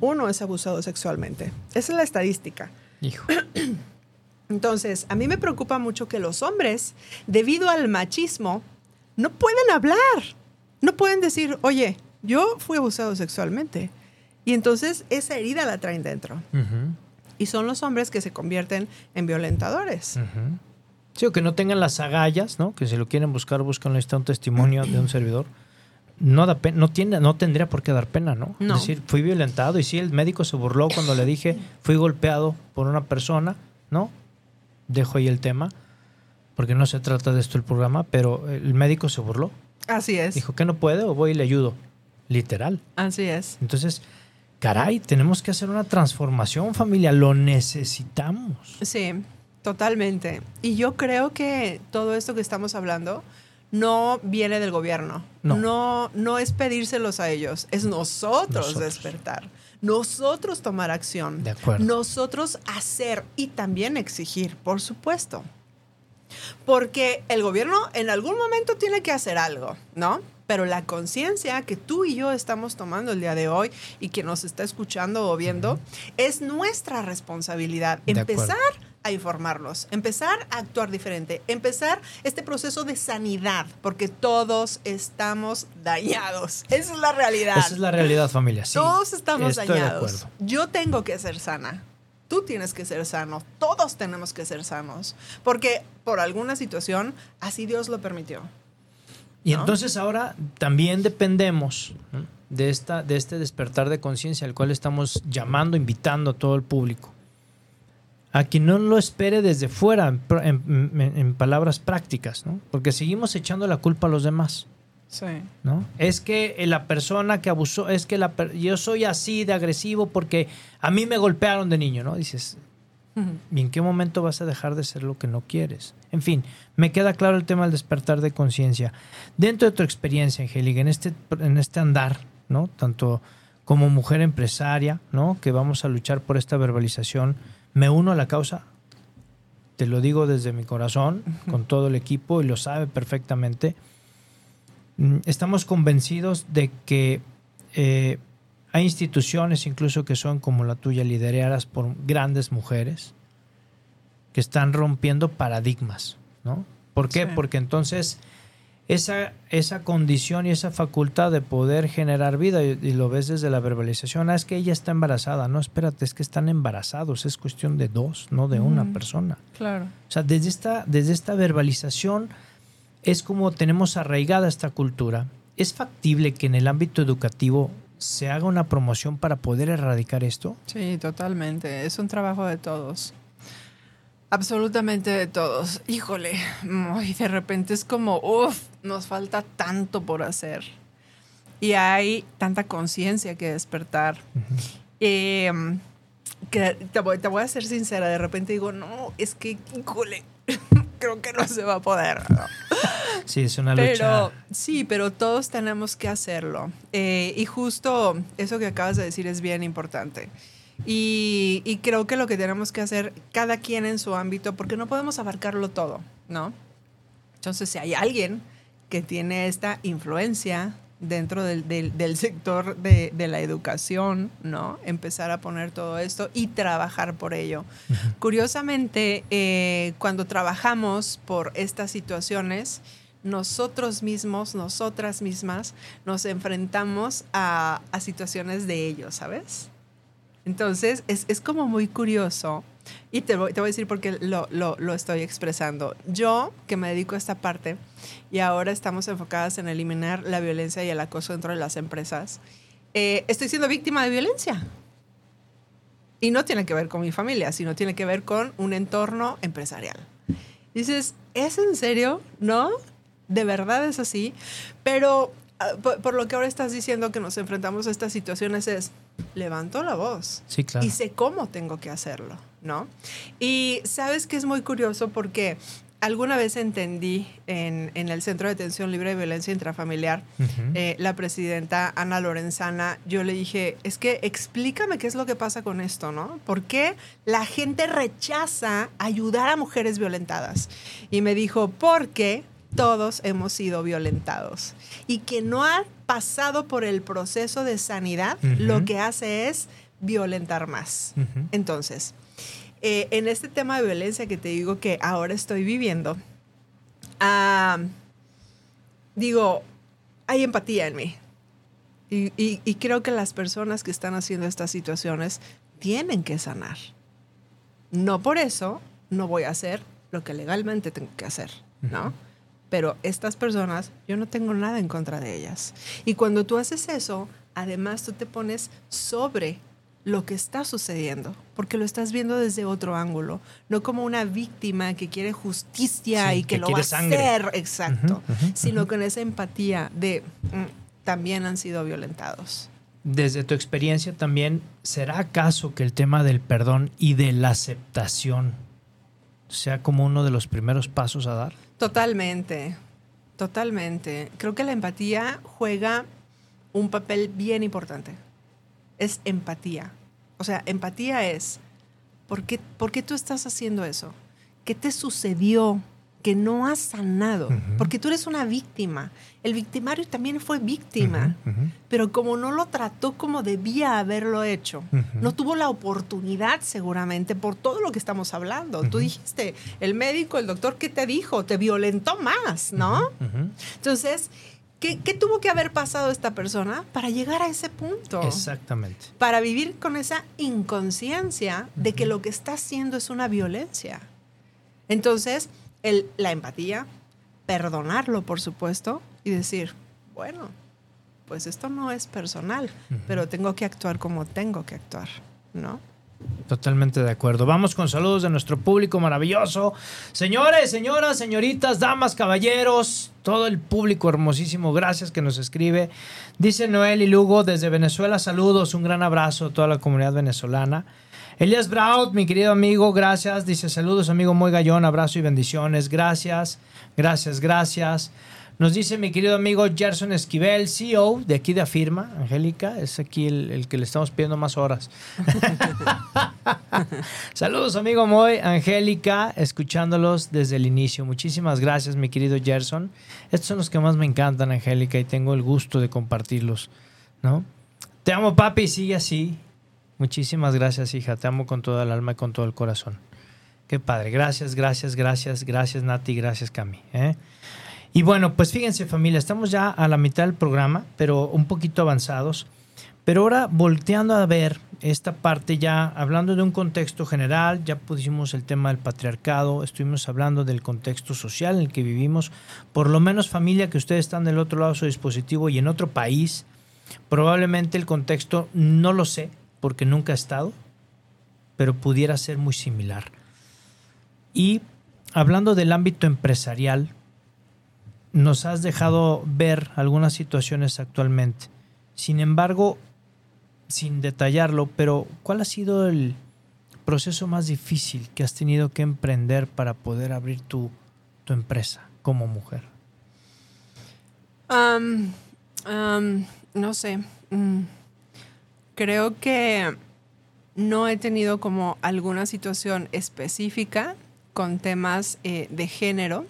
uno es abusado sexualmente. Esa es la estadística. Hijo. Entonces, a mí me preocupa mucho que los hombres, debido al machismo, no pueden hablar. No pueden decir, oye, yo fui abusado sexualmente. Y entonces esa herida la traen dentro. Y son los hombres que se convierten en violentadores. Sí, o que no tengan las agallas, ¿no? Que si lo quieren buscar, buscan está un testimonio de un servidor. No da pena, no tiene, no tendría por qué dar pena, ¿no? No. Es decir, fui violentado y sí, el médico se burló cuando le dije, fui golpeado por una persona, ¿no? dejo ahí el tema, porque no se trata de esto el programa, pero el médico se burló. Así es. Dijo que no puede o voy y le ayudo. Literal. Así es. Entonces, caray, tenemos que hacer una transformación familia, lo necesitamos. Sí, totalmente. Y yo creo que todo esto que estamos hablando no viene del gobierno. No. No, no, es pedírselos a ellos, es nosotros, Nosotros. despertar. Nosotros tomar acción. De acuerdo. Nosotros hacer y también exigir, por supuesto. Porque el gobierno en algún momento tiene que hacer algo, ¿no? Pero la conciencia que tú y yo estamos tomando el día de hoy y que nos está escuchando o viendo es nuestra responsabilidad. De Empezar acuerdo. A informarlos, empezar a actuar diferente, empezar este proceso de sanidad, porque todos estamos dañados. Esa es la realidad. Esa es la realidad, familia. Sí, Todos estamos estoy dañados. Yo tengo que ser sana. Tú tienes que ser sano. Todos tenemos que ser sanos. Porque por alguna situación, así Dios lo permitió. Y ¿no? entonces ahora también dependemos de, esta, de este despertar de conciencia al cual estamos llamando, invitando a todo el público. A quien no lo espere desde fuera, en, palabras prácticas, ¿no? porque seguimos echando la culpa a los demás. Sí. ¿no? Es que eh, la persona que abusó, es que la yo soy así de agresivo porque a mí me golpearon de niño, ¿no? Dices, ¿y en qué momento vas a dejar de ser lo que no quieres? En fin, me queda claro el tema del despertar de conciencia. Dentro de tu experiencia, Angélica, en este, en este andar, ¿no? Tanto como mujer empresaria, ¿no? Que vamos a luchar por esta verbalización, me uno a la causa. Te lo digo desde mi corazón, con todo el equipo, y lo sabe perfectamente. Mm, Estamos convencidos de que eh, hay instituciones incluso que son como la tuya, lideradas por grandes mujeres, que están rompiendo paradigmas, ¿no? ¿Por qué? Sí. Porque entonces esa, esa condición y esa facultad de poder generar vida, y, y lo ves desde la verbalización, ah, es que ella está embarazada, no, espérate, es que están embarazados, es cuestión de dos, no de una persona. Claro. O sea, desde esta, desde esta verbalización es como tenemos arraigada esta cultura. ¿Es factible que en el ámbito educativo se haga una promoción para poder erradicar esto? Sí, totalmente. Es un trabajo de todos. Absolutamente de todos. Híjole, y de repente es como, uff, nos falta tanto por hacer. Y hay tanta conciencia que despertar. Eh, que te voy, te voy a ser sincera, de repente digo, no, es que, híjole, creo que no se va a poder. Sí, es una Pero lucha. sí, pero todos tenemos que hacerlo. Eh, y justo eso que acabas de decir es bien importante. Y, y creo que lo que tenemos que hacer cada quien en su ámbito, porque no podemos abarcarlo todo, ¿no? Entonces, si hay alguien que tiene esta influencia dentro del, del- del sector de, de la educación, ¿no? Empezar a poner todo esto y trabajar por ello. Curiosamente, eh, cuando trabajamos por estas situaciones, nosotros mismos, nosotras mismas, nos enfrentamos a, a situaciones de ellos, ¿sabes? Entonces, es, es como muy curioso. Y te voy, te voy a decir por qué lo, lo, lo estoy expresando. Yo, que me dedico a esta parte, y ahora estamos enfocadas en eliminar la violencia y el acoso dentro de las empresas, eh, estoy siendo víctima de violencia. Y no tiene que ver con mi familia, sino tiene que ver con un entorno empresarial. Dices, ¿es en serio? ¿No? ¿De verdad es así? Pero ah, por, por lo que ahora estás diciendo que nos enfrentamos a estas situaciones es, levanto la voz Sí, claro. y sé cómo tengo que hacerlo, ¿no? Y sabes que es muy curioso porque alguna vez entendí en, en el Centro de Atención Libre de Violencia Intrafamiliar, Ujú. eh, la presidenta Ana Lorenzana, yo le dije, es que explícame qué es lo que pasa con esto, ¿no? ¿Por qué la gente rechaza ayudar a mujeres violentadas? Y me dijo, porque todos hemos sido violentados y que no ha pasado por el proceso de sanidad, lo que hace es violentar más. Entonces, eh, en este tema de violencia que te digo que ahora estoy viviendo, digo, hay empatía en mí. Y, y- y creo que las personas que están haciendo estas situaciones tienen que sanar. No por eso no voy a hacer lo que legalmente tengo que hacer, ¿no? Pero estas personas, yo no tengo nada en contra de ellas. Y cuando tú haces eso, además tú te pones sobre lo que está sucediendo, porque lo estás viendo desde otro ángulo, no como una víctima que quiere justicia Sí, y que, que lo va a hacer, exacto, sino con esa empatía de mm, también han sido violentados. Desde tu experiencia también, ¿será acaso que el tema del perdón y de la aceptación sea como uno de los primeros pasos a dar? Totalmente, totalmente. Creo que la empatía juega un papel bien importante. Es empatía. O sea, empatía es, ¿por qué, por qué tú estás haciendo eso? ¿Qué te sucedió que no has sanado? Porque tú eres una víctima. El victimario también fue víctima, pero como no lo trató como debía haberlo hecho, no tuvo la oportunidad seguramente por todo lo que estamos hablando. Tú dijiste, el médico, el doctor, ¿qué te dijo? Te violentó más, ¿no? Entonces, ¿qué, qué tuvo que haber pasado esta persona para llegar a ese punto? Exactamente. Para vivir con esa inconsciencia de que lo que está haciendo es una violencia. Entonces, el, la empatía, perdonarlo, por supuesto, y decir, bueno, pues esto no es personal, pero tengo que actuar como tengo que actuar, ¿no? Totalmente de acuerdo. Vamos con saludos de nuestro público maravilloso. Señores, señoras, señoritas, damas, caballeros, todo el público hermosísimo, gracias que nos escribe. Dice Noel y Lugo desde Venezuela, saludos, un gran abrazo a toda la comunidad venezolana. Elias Braut, mi querido amigo, gracias. Dice saludos, amigo muy gallón, abrazo y bendiciones. Gracias, gracias, gracias. Nos dice mi querido amigo Gerson Esquivel, CEO de aquí de Afirma, Angélica, es aquí el, el que le estamos pidiendo más horas. Saludos, amigo Moy, Angélica, escuchándolos desde el inicio. Muchísimas gracias, mi querido Gerson. Estos son los que más me encantan, Angélica, y tengo el gusto de compartirlos, ¿no? Te amo, papi, sigue así. Muchísimas gracias, hija. Te amo con toda el alma y con todo el corazón. Qué padre. Gracias, gracias, gracias, gracias, Nati, gracias, Cami. ¿eh? Y bueno, pues fíjense, familia, estamos ya a la mitad del programa, pero un poquito avanzados. Pero ahora volteando a ver esta parte ya, hablando de un contexto general, ya pusimos el tema del patriarcado, estuvimos hablando del contexto social en el que vivimos, por lo menos familia que ustedes están del otro lado de su dispositivo y en otro país, probablemente el contexto no lo sé, porque nunca he estado, pero pudiera ser muy similar. Y hablando del ámbito empresarial, nos has dejado ver algunas situaciones actualmente. Sin embargo, sin detallarlo, pero ¿cuál ha sido el proceso más difícil que has tenido que emprender para poder abrir tu, tu empresa como mujer? Am, am, no sé. Mm. Creo que no he tenido como alguna situación específica con temas eh, de género.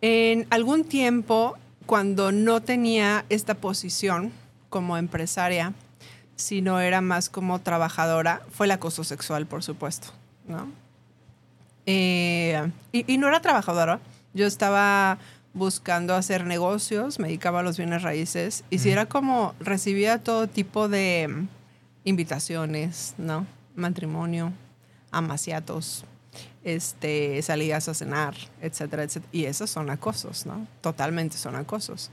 En algún tiempo, cuando no tenía esta posición como empresaria, sino era más como trabajadora, fue el acoso sexual, por supuesto, ¿no? Eh, y, y no era trabajadora, yo estaba buscando hacer negocios, me dedicaba a los bienes raíces, y si era como recibía todo tipo de mm, invitaciones, ¿no? Matrimonio, amaciatos, este, salidas a cenar, etcétera, etcétera. Y esos son acosos, ¿no? Totalmente son acosos.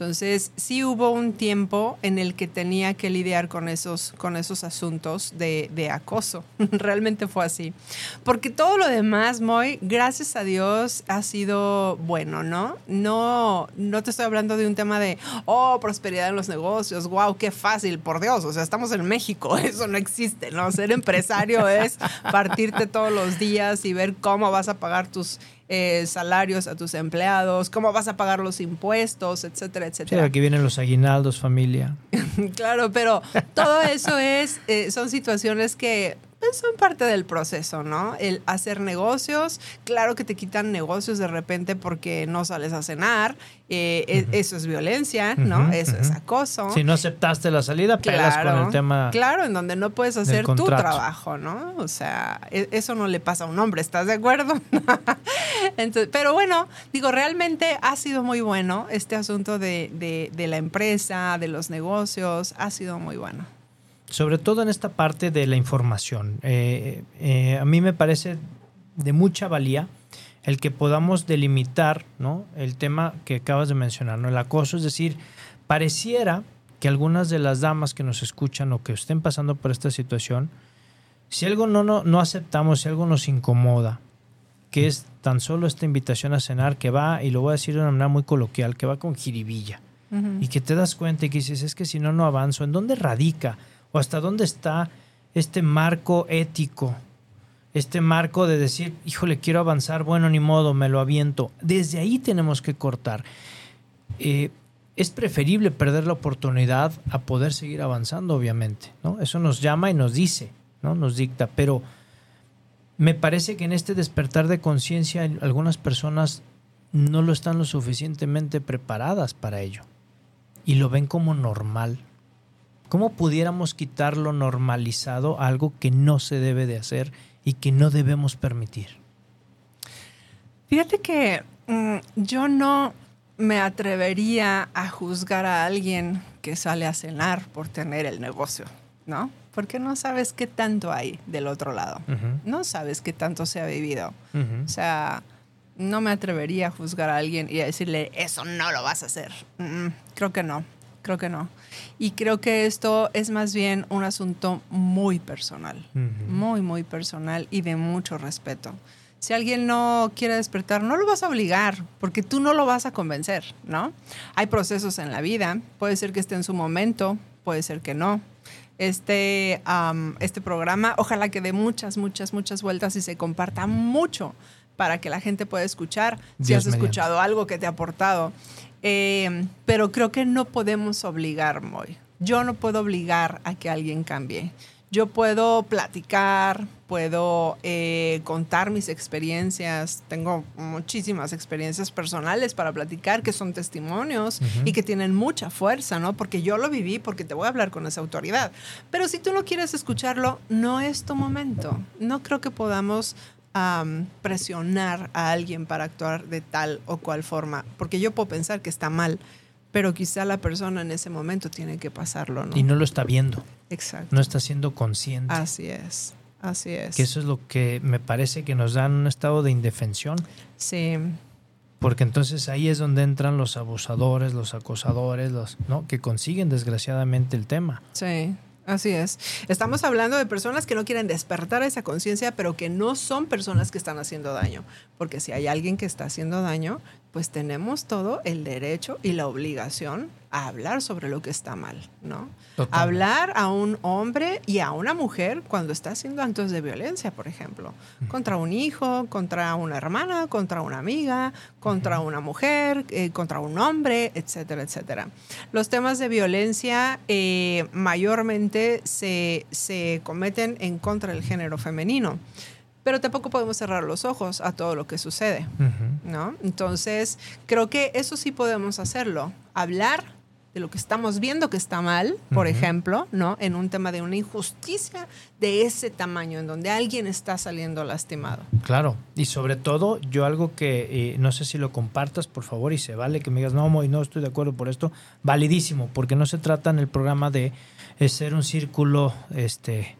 Entonces, sí hubo un tiempo en el que tenía que lidiar con esos, con esos asuntos de, de acoso. Realmente fue así. Porque todo lo demás, Moy, gracias a Dios, ha sido bueno, ¿no? No, no te estoy hablando de un tema de, oh, prosperidad en los negocios, wow, qué fácil, por Dios. O sea, estamos en México, eso no existe, ¿no? Ser empresario es partirte todos los días y ver cómo vas a pagar tus eh, salarios a tus empleados, cómo vas a pagar los impuestos, etcétera, Sí, etcétera. aquí vienen los aguinaldos, familia. Claro, pero todo eso es, eh, son situaciones que son parte del proceso, ¿no? El hacer negocios, claro que te quitan negocios de repente porque no sales a cenar, eh, e- eso es violencia, ¿no? Eso es acoso. Si no aceptaste la salida, pelas con el tema. Claro, en donde no puedes hacer tu trabajo, ¿no? O sea, e- eso no le pasa a un hombre, ¿estás de acuerdo? Entonces, pero bueno, digo, realmente ha sido muy bueno este asunto de, de- de la empresa, de los negocios, ha sido muy bueno. Sobre todo en esta parte de la información. Eh, eh, a mí me parece de mucha valía el que podamos delimitar ¿no? el tema que acabas de mencionar, ¿no? el acoso, es decir, pareciera que algunas de las damas que nos escuchan o que estén pasando por esta situación, si algo no, no, no aceptamos, si algo nos incomoda, que es tan solo esta invitación a cenar que va, y lo voy a decir de una manera muy coloquial, que va con jiribilla, y que te das cuenta y que dices, es que si no, no avanzo, ¿en dónde radica? ¿O hasta dónde está este marco ético? Este marco de decir, híjole, quiero avanzar, bueno, ni modo, me lo aviento. Desde ahí tenemos que cortar. Eh, es preferible perder la oportunidad a poder seguir avanzando, obviamente. ¿no? Eso nos llama y nos dice, ¿no? nos dicta, pero me parece que en este despertar de conciencia algunas personas no lo están lo suficientemente preparadas para ello y lo ven como normal. ¿Cómo pudiéramos quitar lo normalizado algo que no se debe de hacer y que no debemos permitir? Fíjate que mm, yo no me atrevería a juzgar a alguien que sale a cenar por tener el negocio, ¿no? Porque no sabes qué tanto hay del otro lado. No sabes qué tanto se ha vivido. O sea, no me atrevería a juzgar a alguien y a decirle, eso no lo vas a hacer. creo que no, creo que no. Y creo que esto es más bien un asunto muy personal, muy, muy personal y de mucho respeto. Si alguien no quiere despertar, no lo vas a obligar, porque tú no lo vas a convencer, ¿no? Hay procesos en la vida, puede ser que esté en su momento, puede ser que no. Este, este programa, ojalá que dé muchas, muchas, muchas vueltas y se comparta mucho para que la gente pueda escuchar si has escuchado algo que te ha aportado. Eh, pero creo que no podemos obligar, Moy. Yo no puedo obligar a que alguien cambie. Yo puedo platicar, puedo eh, contar mis experiencias. Tengo muchísimas experiencias personales para platicar que son testimonios y que tienen mucha fuerza, ¿no? Porque yo lo viví, porque te voy a hablar con esa autoridad. Pero si tú no quieres escucharlo, no es tu momento. No creo que podamos presionar a alguien para actuar de tal o cual forma, porque yo puedo pensar que está mal, pero quizá la persona en ese momento tiene que pasarlo, ¿no? Y no lo está viendo. Exacto. No está siendo consciente. Así es, así es. Que eso es lo que me parece que nos dan un estado de indefensión. Sí. Porque entonces ahí es donde entran los abusadores, los acosadores, los, ¿no? Que consiguen desgraciadamente el tema. Sí. Así es. Estamos hablando de personas que no quieren despertar esa conciencia, pero que no son personas que están haciendo daño. Porque si hay alguien que está haciendo daño, pues tenemos todo el derecho y la obligación a hablar sobre lo que está mal, ¿no? Hablar a un hombre y a una mujer cuando está haciendo actos de violencia, por ejemplo, contra un hijo, contra una hermana, contra una amiga, contra una mujer, eh, contra un hombre, etcétera, etcétera. Los temas de violencia eh, mayormente se, se cometen en contra del género femenino pero tampoco podemos cerrar los ojos a todo lo que sucede, ¿no? Entonces, creo que eso sí podemos hacerlo, hablar de lo que estamos viendo que está mal, por ejemplo, ¿no? En un tema de una injusticia de ese tamaño, en donde alguien está saliendo lastimado. Claro, y sobre todo, yo algo que eh, no sé si lo compartas, por favor, y se vale que me digas, no, y no estoy de acuerdo por esto, validísimo, porque no se trata en el programa de ser un círculo, este,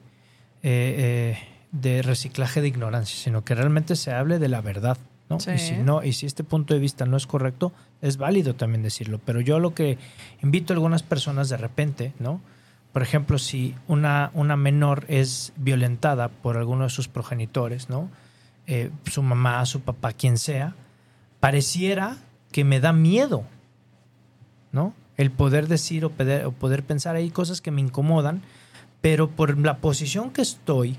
eh, eh, de reciclaje de ignorancia, sino que realmente se hable de la verdad. ¿No? Y si no, y si este punto de vista no es correcto, es válido también decirlo. Pero yo lo que invito a algunas personas de repente, ¿no? Por ejemplo, si una, una menor es violentada por alguno de sus progenitores, ¿no? Eh, su mamá, su papá, quien sea, pareciera que me da miedo, ¿no? El poder decir o poder, o poder pensar ahí cosas que me incomodan, pero por la posición que estoy,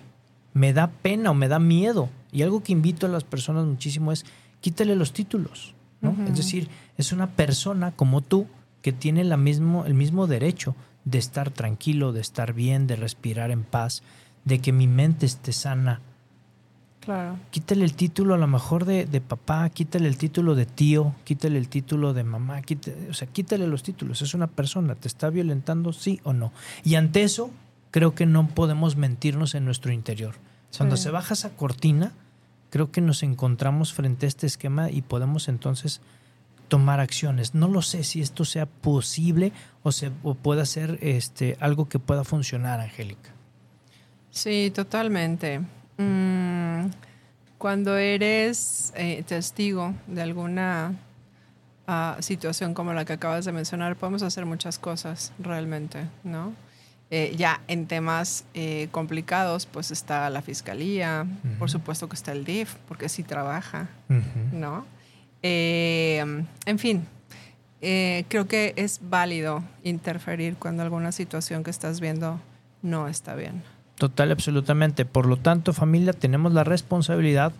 me da pena o me da miedo. Y algo que invito a las personas muchísimo es quítale los títulos. ¿no? Es decir, es una persona como tú que tiene la mismo, el mismo derecho de estar tranquilo, de estar bien, de respirar en paz, de que mi mente esté sana. Claro. Quítale el título a lo mejor de, de papá, quítale el título de tío, quítale el título de mamá, quítale, o sea, quítale los títulos. Es una persona, te está violentando, sí o no. Y ante eso, creo que no podemos mentirnos en nuestro interior. Cuando se baja esa cortina, creo que nos encontramos frente a este esquema y podemos entonces tomar acciones. No lo sé si esto sea posible o, se, pueda ser este, algo que pueda funcionar, Angélica. Sí, totalmente. Mm, cuando eres eh, testigo de alguna ah, situación como la que acabas de mencionar, podemos hacer muchas cosas realmente, ¿no? Eh, ya en temas eh, complicados, pues está la fiscalía, por supuesto que está el DIF, porque sí trabaja, ¿no? Eh, en fin, creo que es válido interferir cuando alguna situación que estás viendo no está bien. Total, absolutamente. Por lo tanto, familia, tenemos la responsabilidad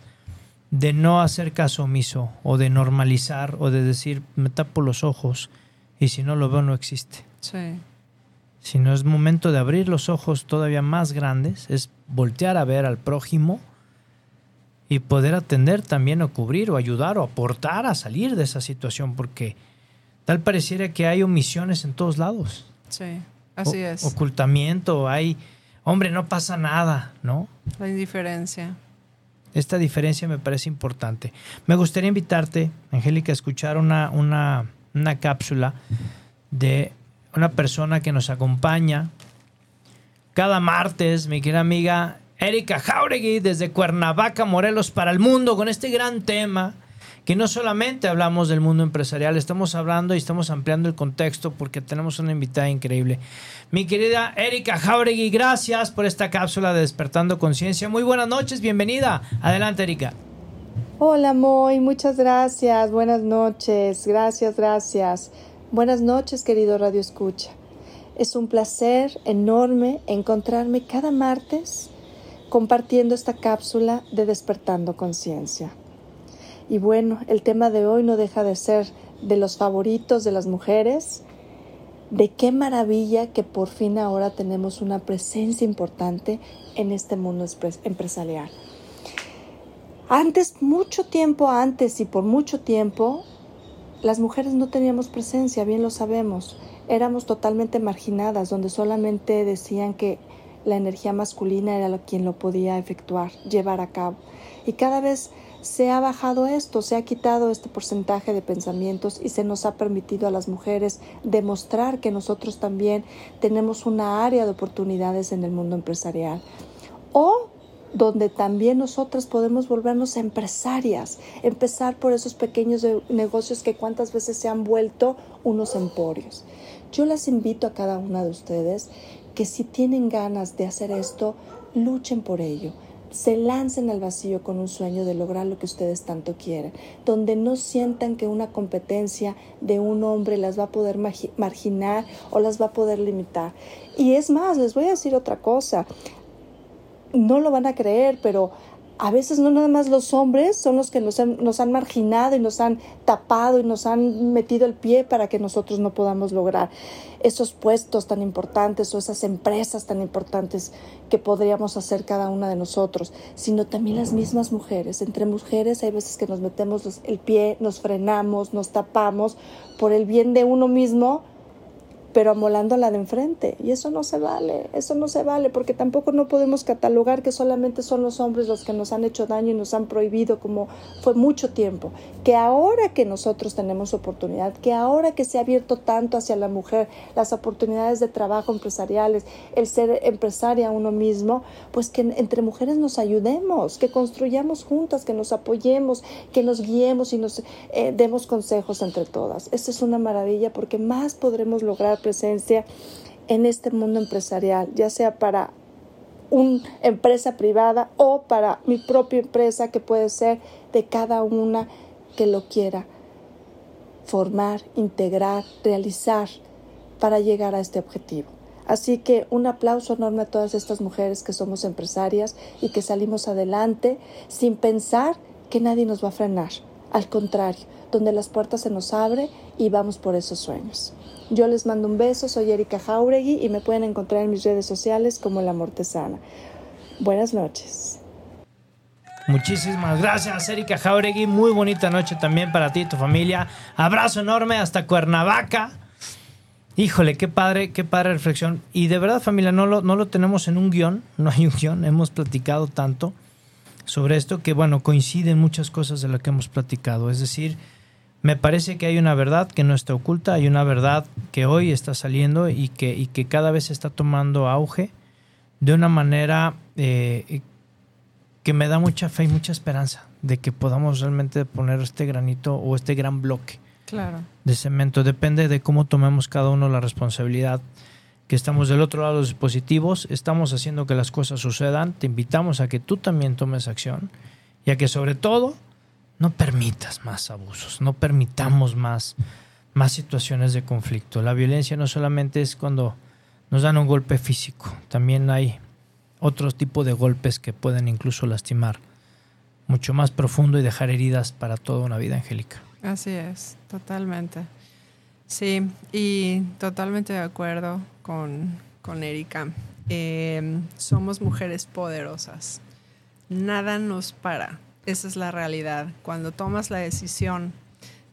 de no hacer caso omiso o de normalizar o de decir, me tapo los ojos y si no lo veo no existe. Sí sino es momento de abrir los ojos todavía más grandes, es voltear a ver al prójimo y poder atender también o cubrir o ayudar o aportar a salir de esa situación, porque tal pareciera que hay omisiones en todos lados. Sí, así es. Ocultamiento, hay, hombre, no pasa nada, ¿no? La indiferencia. Esta diferencia me parece importante. Me gustaría invitarte, Angélica, a escuchar una, una, una cápsula de una persona que nos acompaña cada martes, mi querida amiga Erika Jauregui, desde Cuernavaca, Morelos, para el mundo, con este gran tema que no solamente hablamos del mundo empresarial, estamos hablando y estamos ampliando el contexto porque tenemos una invitada increíble. Mi querida Erika Jauregui, gracias por esta cápsula de Despertando Conciencia. Muy buenas noches, bienvenida. Adelante, Erika. Hola, Moy, muchas gracias. Buenas noches. Gracias, gracias. Buenas noches, querido Radio Escucha. Es un placer enorme encontrarme cada martes compartiendo esta cápsula de Despertando Conciencia. Y bueno, el tema de hoy no deja de ser de los favoritos de las mujeres. De qué maravilla que por fin ahora tenemos una presencia importante en este mundo empresarial. Antes, mucho tiempo antes y por mucho tiempo, las mujeres no teníamos presencia, bien lo sabemos. Éramos totalmente marginadas, donde solamente decían que la energía masculina era quien lo podía efectuar, llevar a cabo. Y cada vez se ha bajado esto, se ha quitado este porcentaje de pensamientos y se nos ha permitido a las mujeres demostrar que nosotros también tenemos una área de oportunidades en el mundo empresarial. O donde también nosotras podemos volvernos empresarias, empezar por esos pequeños negocios que cuántas veces se han vuelto unos emporios. Yo las invito a cada una de ustedes que si tienen ganas de hacer esto, luchen por ello. Se lancen al vacío con un sueño de lograr lo que ustedes tanto quieren, donde no sientan que una competencia de un hombre las va a poder marginar o las va a poder limitar. Y es más, les voy a decir otra cosa no lo van a creer, pero a veces no nada más los hombres son los que nos han, marginado y nos han tapado y nos han metido el pie para que nosotros no podamos lograr esos puestos tan importantes o esas empresas tan importantes que podríamos hacer cada una de nosotros, sino también las mismas mujeres. Entre mujeres hay veces que nos metemos el pie, nos frenamos, nos tapamos por el bien de uno mismo pero amolando la de enfrente. Y eso no se vale, eso no se vale, porque tampoco no podemos catalogar que solamente son los hombres los que nos han hecho daño y nos han prohibido como fue mucho tiempo. Que ahora que nosotros tenemos oportunidad, que ahora que se ha abierto tanto hacia la mujer, las oportunidades de trabajo empresariales, el ser empresaria uno mismo, pues que entre mujeres nos ayudemos, que construyamos juntas, que nos apoyemos, que nos guiemos y nos eh, demos consejos entre todas. Esa es una maravilla porque más podremos lograr presencia en este mundo empresarial, ya sea para una empresa privada o para mi propia empresa que puede ser de cada una que lo quiera formar, integrar, realizar para llegar a este objetivo. Así que un aplauso enorme a todas estas mujeres que somos empresarias y que salimos adelante sin pensar que nadie nos va a frenar. Al contrario, donde las puertas se nos abren y vamos por esos sueños. Yo les mando un beso, soy Erika Jauregui y me pueden encontrar en mis redes sociales como La Mortesana. Buenas noches. Muchísimas gracias, Erika Jauregui. Muy bonita noche también para ti y tu familia. Abrazo enorme hasta Cuernavaca. Híjole, qué padre, qué padre reflexión. Y de verdad, familia, no lo, no lo tenemos en un guion, no hay un guion. Hemos platicado tanto sobre esto que, bueno, coinciden muchas cosas de lo que hemos platicado. Es decir, me parece que hay una verdad que no está oculta, hay una verdad que hoy está saliendo y que, y que cada vez está tomando auge de una manera eh, que me da mucha fe y mucha esperanza de que podamos realmente poner este granito o este gran bloque Claro. de cemento. Depende de cómo tomemos cada uno la responsabilidad. Que estamos del otro lado de los dispositivos, estamos haciendo que las cosas sucedan. Te invitamos a que tú también tomes acción y a que sobre todo no permitas más abusos, no permitamos más, más situaciones de conflicto. La violencia no solamente es cuando nos dan un golpe físico, también hay otros tipos de golpes que pueden incluso lastimar mucho más profundo y dejar heridas para toda una vida angélica. Así es, totalmente. Sí, y totalmente de acuerdo con, con Erika. Eh, somos mujeres poderosas. Nada nos para. Esa es la realidad. Cuando tomas la decisión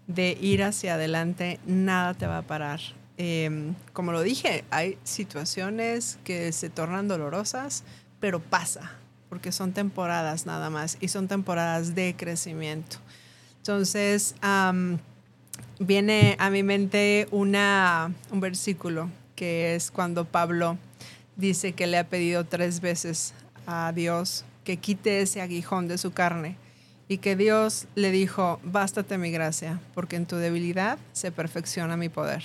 de ir hacia adelante, nada te va a parar. Eh, como lo dije, hay situaciones que se tornan dolorosas, pero pasa, porque son temporadas nada más y son temporadas de crecimiento. Entonces, viene a mi mente una, un versículo que es cuando Pablo dice que le ha pedido tres veces a Dios que quite ese aguijón de su carne y que Dios le dijo, bástate mi gracia, porque en tu debilidad se perfecciona mi poder.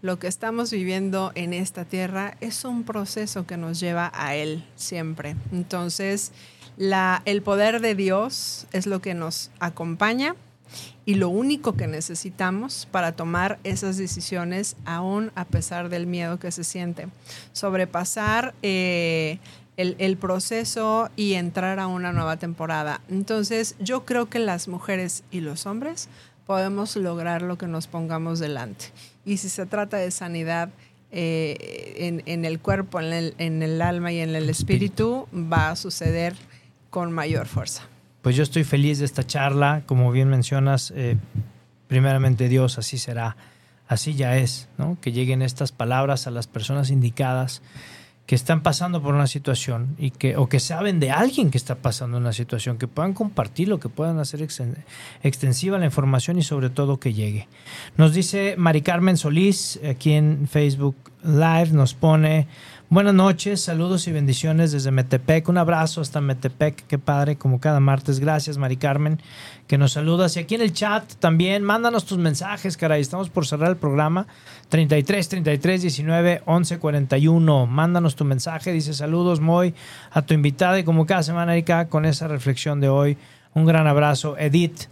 Lo que estamos viviendo en esta tierra es un proceso que nos lleva a Él siempre. Entonces, el poder de Dios es lo que nos acompaña y lo único que necesitamos para tomar esas decisiones, aún a pesar del miedo que se siente. Sobrepasar eh, el, el, proceso y entrar a una nueva temporada. Entonces, yo creo que las mujeres y los hombres podemos lograr lo que nos pongamos delante. Y si se trata de sanidad, eh, en, en, el cuerpo, en el, en el, alma y en el espíritu, va a suceder con mayor fuerza. Pues yo estoy feliz de esta charla, como bien mencionas, eh, primeramente Dios, así será, así ya es, ¿no? que lleguen estas palabras a las personas indicadas que están pasando por una situación y que o que saben de alguien que está pasando una situación, que puedan compartirlo, que puedan hacer extensiva la información y sobre todo que llegue. Nos dice Mari Carmen Solís aquí en Facebook Live, nos pone buenas noches, saludos y bendiciones desde Metepec, un abrazo hasta Metepec, qué padre, como cada martes, gracias Mari Carmen, que nos saludas y aquí en el chat también, mándanos tus mensajes, caray, estamos por cerrar el programa, 33 33 19 11 41. Mándanos tu mensaje, dice saludos Moy a tu invitada y como cada semana Erika con esa reflexión de hoy, un gran abrazo. Edith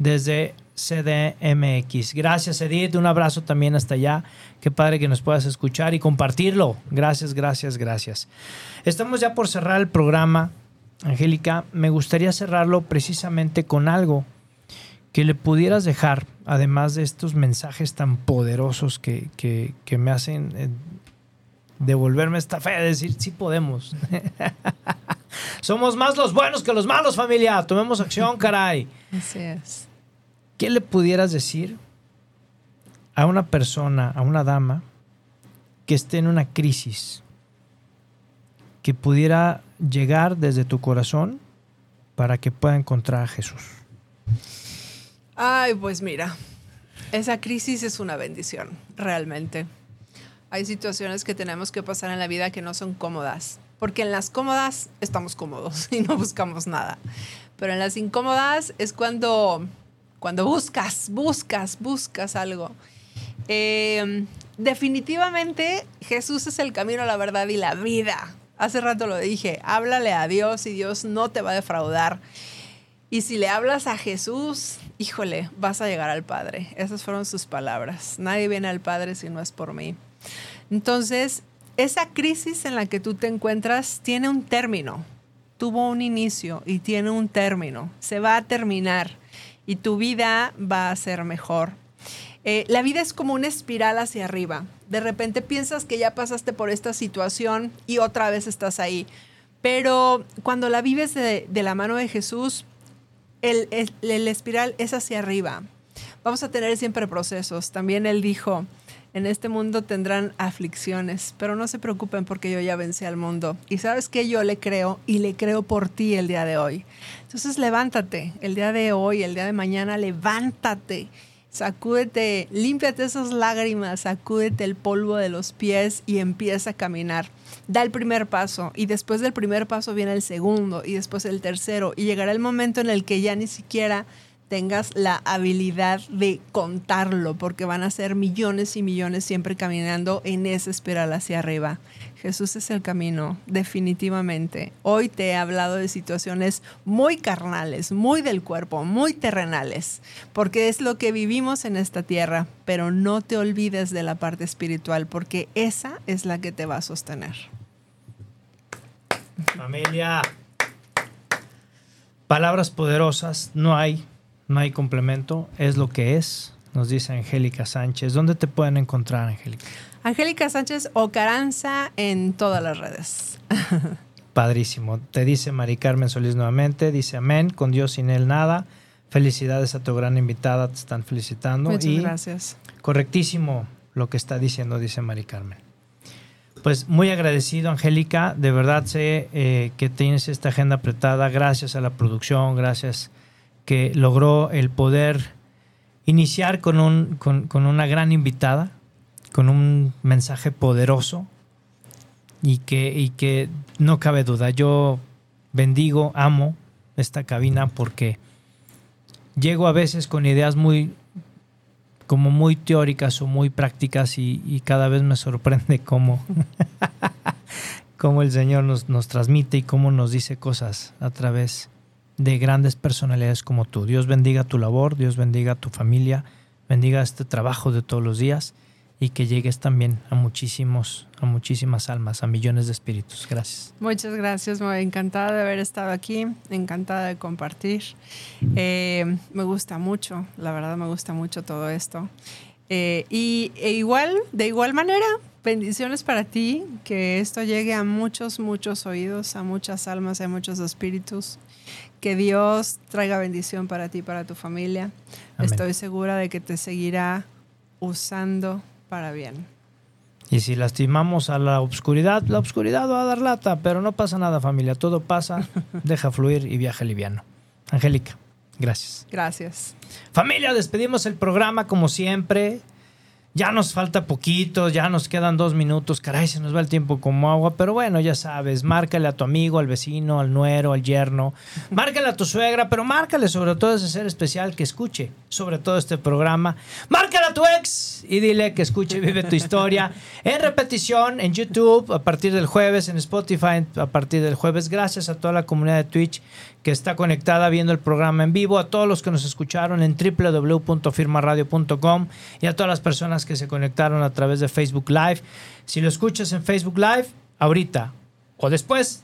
desde CDMX. Gracias Edith, un abrazo también hasta allá. Qué padre que nos puedas escuchar y compartirlo. Gracias, gracias, gracias. Estamos ya por cerrar el programa. Angélica, me gustaría cerrarlo precisamente con algo que le pudieras dejar, además de estos mensajes tan poderosos que, que, que me hacen eh, devolverme esta fe, de decir, sí podemos. Somos más los buenos que los malos, familia. Tomemos acción, caray. Así es. ¿Qué le pudieras decir a una persona, a una dama, que esté en una crisis, que pudiera llegar desde tu corazón para que pueda encontrar a Jesús? Ay, pues mira, esa crisis es una bendición, realmente. Hay situaciones que tenemos que pasar en la vida que no son cómodas, porque en las cómodas estamos cómodos y no buscamos nada. Pero en las incómodas es cuando, cuando buscas, buscas, buscas algo. Eh, definitivamente Jesús es el camino, la verdad y la vida. Hace rato lo dije, háblale a Dios y Dios no te va a defraudar. Y si le hablas a Jesús, híjole, vas a llegar al Padre. Esas fueron sus palabras. Nadie viene al Padre si no es por mí. Entonces, esa crisis en la que tú te encuentras tiene un término. Tuvo un inicio y tiene un término. Se va a terminar y tu vida va a ser mejor. Eh, la vida es como una espiral hacia arriba. De repente piensas que ya pasaste por esta situación y otra vez estás ahí. Pero cuando la vives de, la mano de Jesús, el, el, espiral es hacia arriba. Vamos a tener siempre procesos. También Él dijo, en este mundo tendrán aflicciones, pero no se preocupen porque yo ya vencí al mundo. Y sabes que yo le creo y le creo por ti el día de hoy. Entonces levántate, el día de hoy, el día de mañana, levántate Sacúdete, límpiate esas lágrimas, sacúdete el polvo de los pies y empieza a caminar. Da el primer paso y después del primer paso viene el segundo y después el tercero y llegará el momento en el que ya ni siquiera tengas la habilidad de contarlo, porque van a ser millones y millones siempre caminando en esa espiral hacia arriba. Jesús es el camino, definitivamente. Hoy te he hablado de situaciones muy carnales, muy del cuerpo, muy terrenales, porque es lo que vivimos en esta tierra, pero no te olvides de la parte espiritual, porque esa es la que te va a sostener. Familia. Palabras poderosas, no hay, no hay complemento, es lo que es, nos dice Angélica Sánchez. ¿Dónde te pueden encontrar, Angélica? Angélica Sánchez Ocaranza en todas las redes. Padrísimo. Te dice Mari Carmen Solís nuevamente, dice amén, con Dios sin él nada. Felicidades a tu gran invitada, te están felicitando. Muchas y gracias. Correctísimo lo que está diciendo, dice Mari Carmen. Pues muy agradecido, Angélica. De verdad sé eh, que tienes esta agenda apretada gracias a la producción, gracias que logró el poder iniciar con, un, con, con una gran invitada, con un mensaje poderoso y que, y que no cabe duda. Yo bendigo, amo esta cabina porque llego a veces con ideas muy como muy teóricas o muy prácticas y, cada vez me sorprende cómo, cómo el Señor nos, nos transmite y cómo nos dice cosas a través de grandes personalidades como tú. Dios bendiga tu labor, Dios bendiga tu familia, bendiga este trabajo de todos los días y que llegues también a muchísimos, a muchísimas almas, a millones de espíritus. Gracias. Muchas gracias, muy encantada de haber estado aquí, encantada de compartir. Eh, me gusta mucho, la verdad me gusta mucho todo esto. Eh, y e igual, de igual manera, bendiciones para ti, que esto llegue a muchos, muchos oídos, a muchas almas, a muchos espíritus. Que Dios traiga bendición para ti, para tu familia. Amén. Estoy segura de que te seguirá usando para bien. Y si lastimamos a la oscuridad, la oscuridad va a dar lata, pero no pasa nada familia, todo pasa, deja fluir y viaja liviano. Angélica, gracias. Gracias. Familia, despedimos el programa como siempre. Ya nos falta poquito, ya nos quedan dos minutos. Caray, se nos va el tiempo como agua. Pero bueno, ya sabes, márcale a tu amigo, al vecino, al nuero, al yerno. Márcale a tu suegra, pero márcale sobre todo ese ser especial que escuche sobre todo este programa. Márcale a tu ex y dile que escuche Vive tu historia en repetición en YouTube a partir del jueves, en Spotify a partir del jueves. Gracias a toda la comunidad de Twitch que está conectada viendo el programa en vivo, a todos los que nos escucharon en www.firmaradio.com y a todas las personas que se conectaron a través de Facebook Live. Si lo escuchas en Facebook Live, ahorita o después,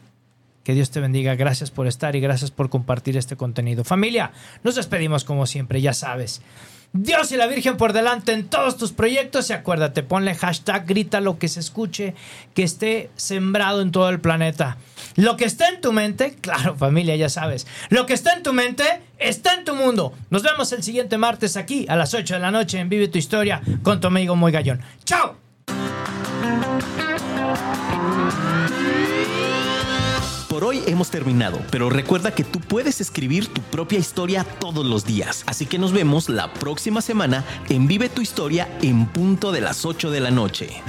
que Dios te bendiga. Gracias por estar y gracias por compartir este contenido. Familia, nos despedimos como siempre, ya sabes. Dios y la Virgen por delante en todos tus proyectos y acuérdate, ponle hashtag, grita lo que se escuche, que esté sembrado en todo el planeta. Lo que está en tu mente, claro familia, ya sabes, lo que está en tu mente está en tu mundo. Nos vemos el siguiente martes aquí a las 8 de la noche en Vive tu Historia con tu amigo Muy Gallón. ¡Chao! Por hoy hemos terminado, pero recuerda que tú puedes escribir tu propia historia todos los días. Así que nos vemos la próxima semana en Vive tu Historia en punto de las 8 de la noche.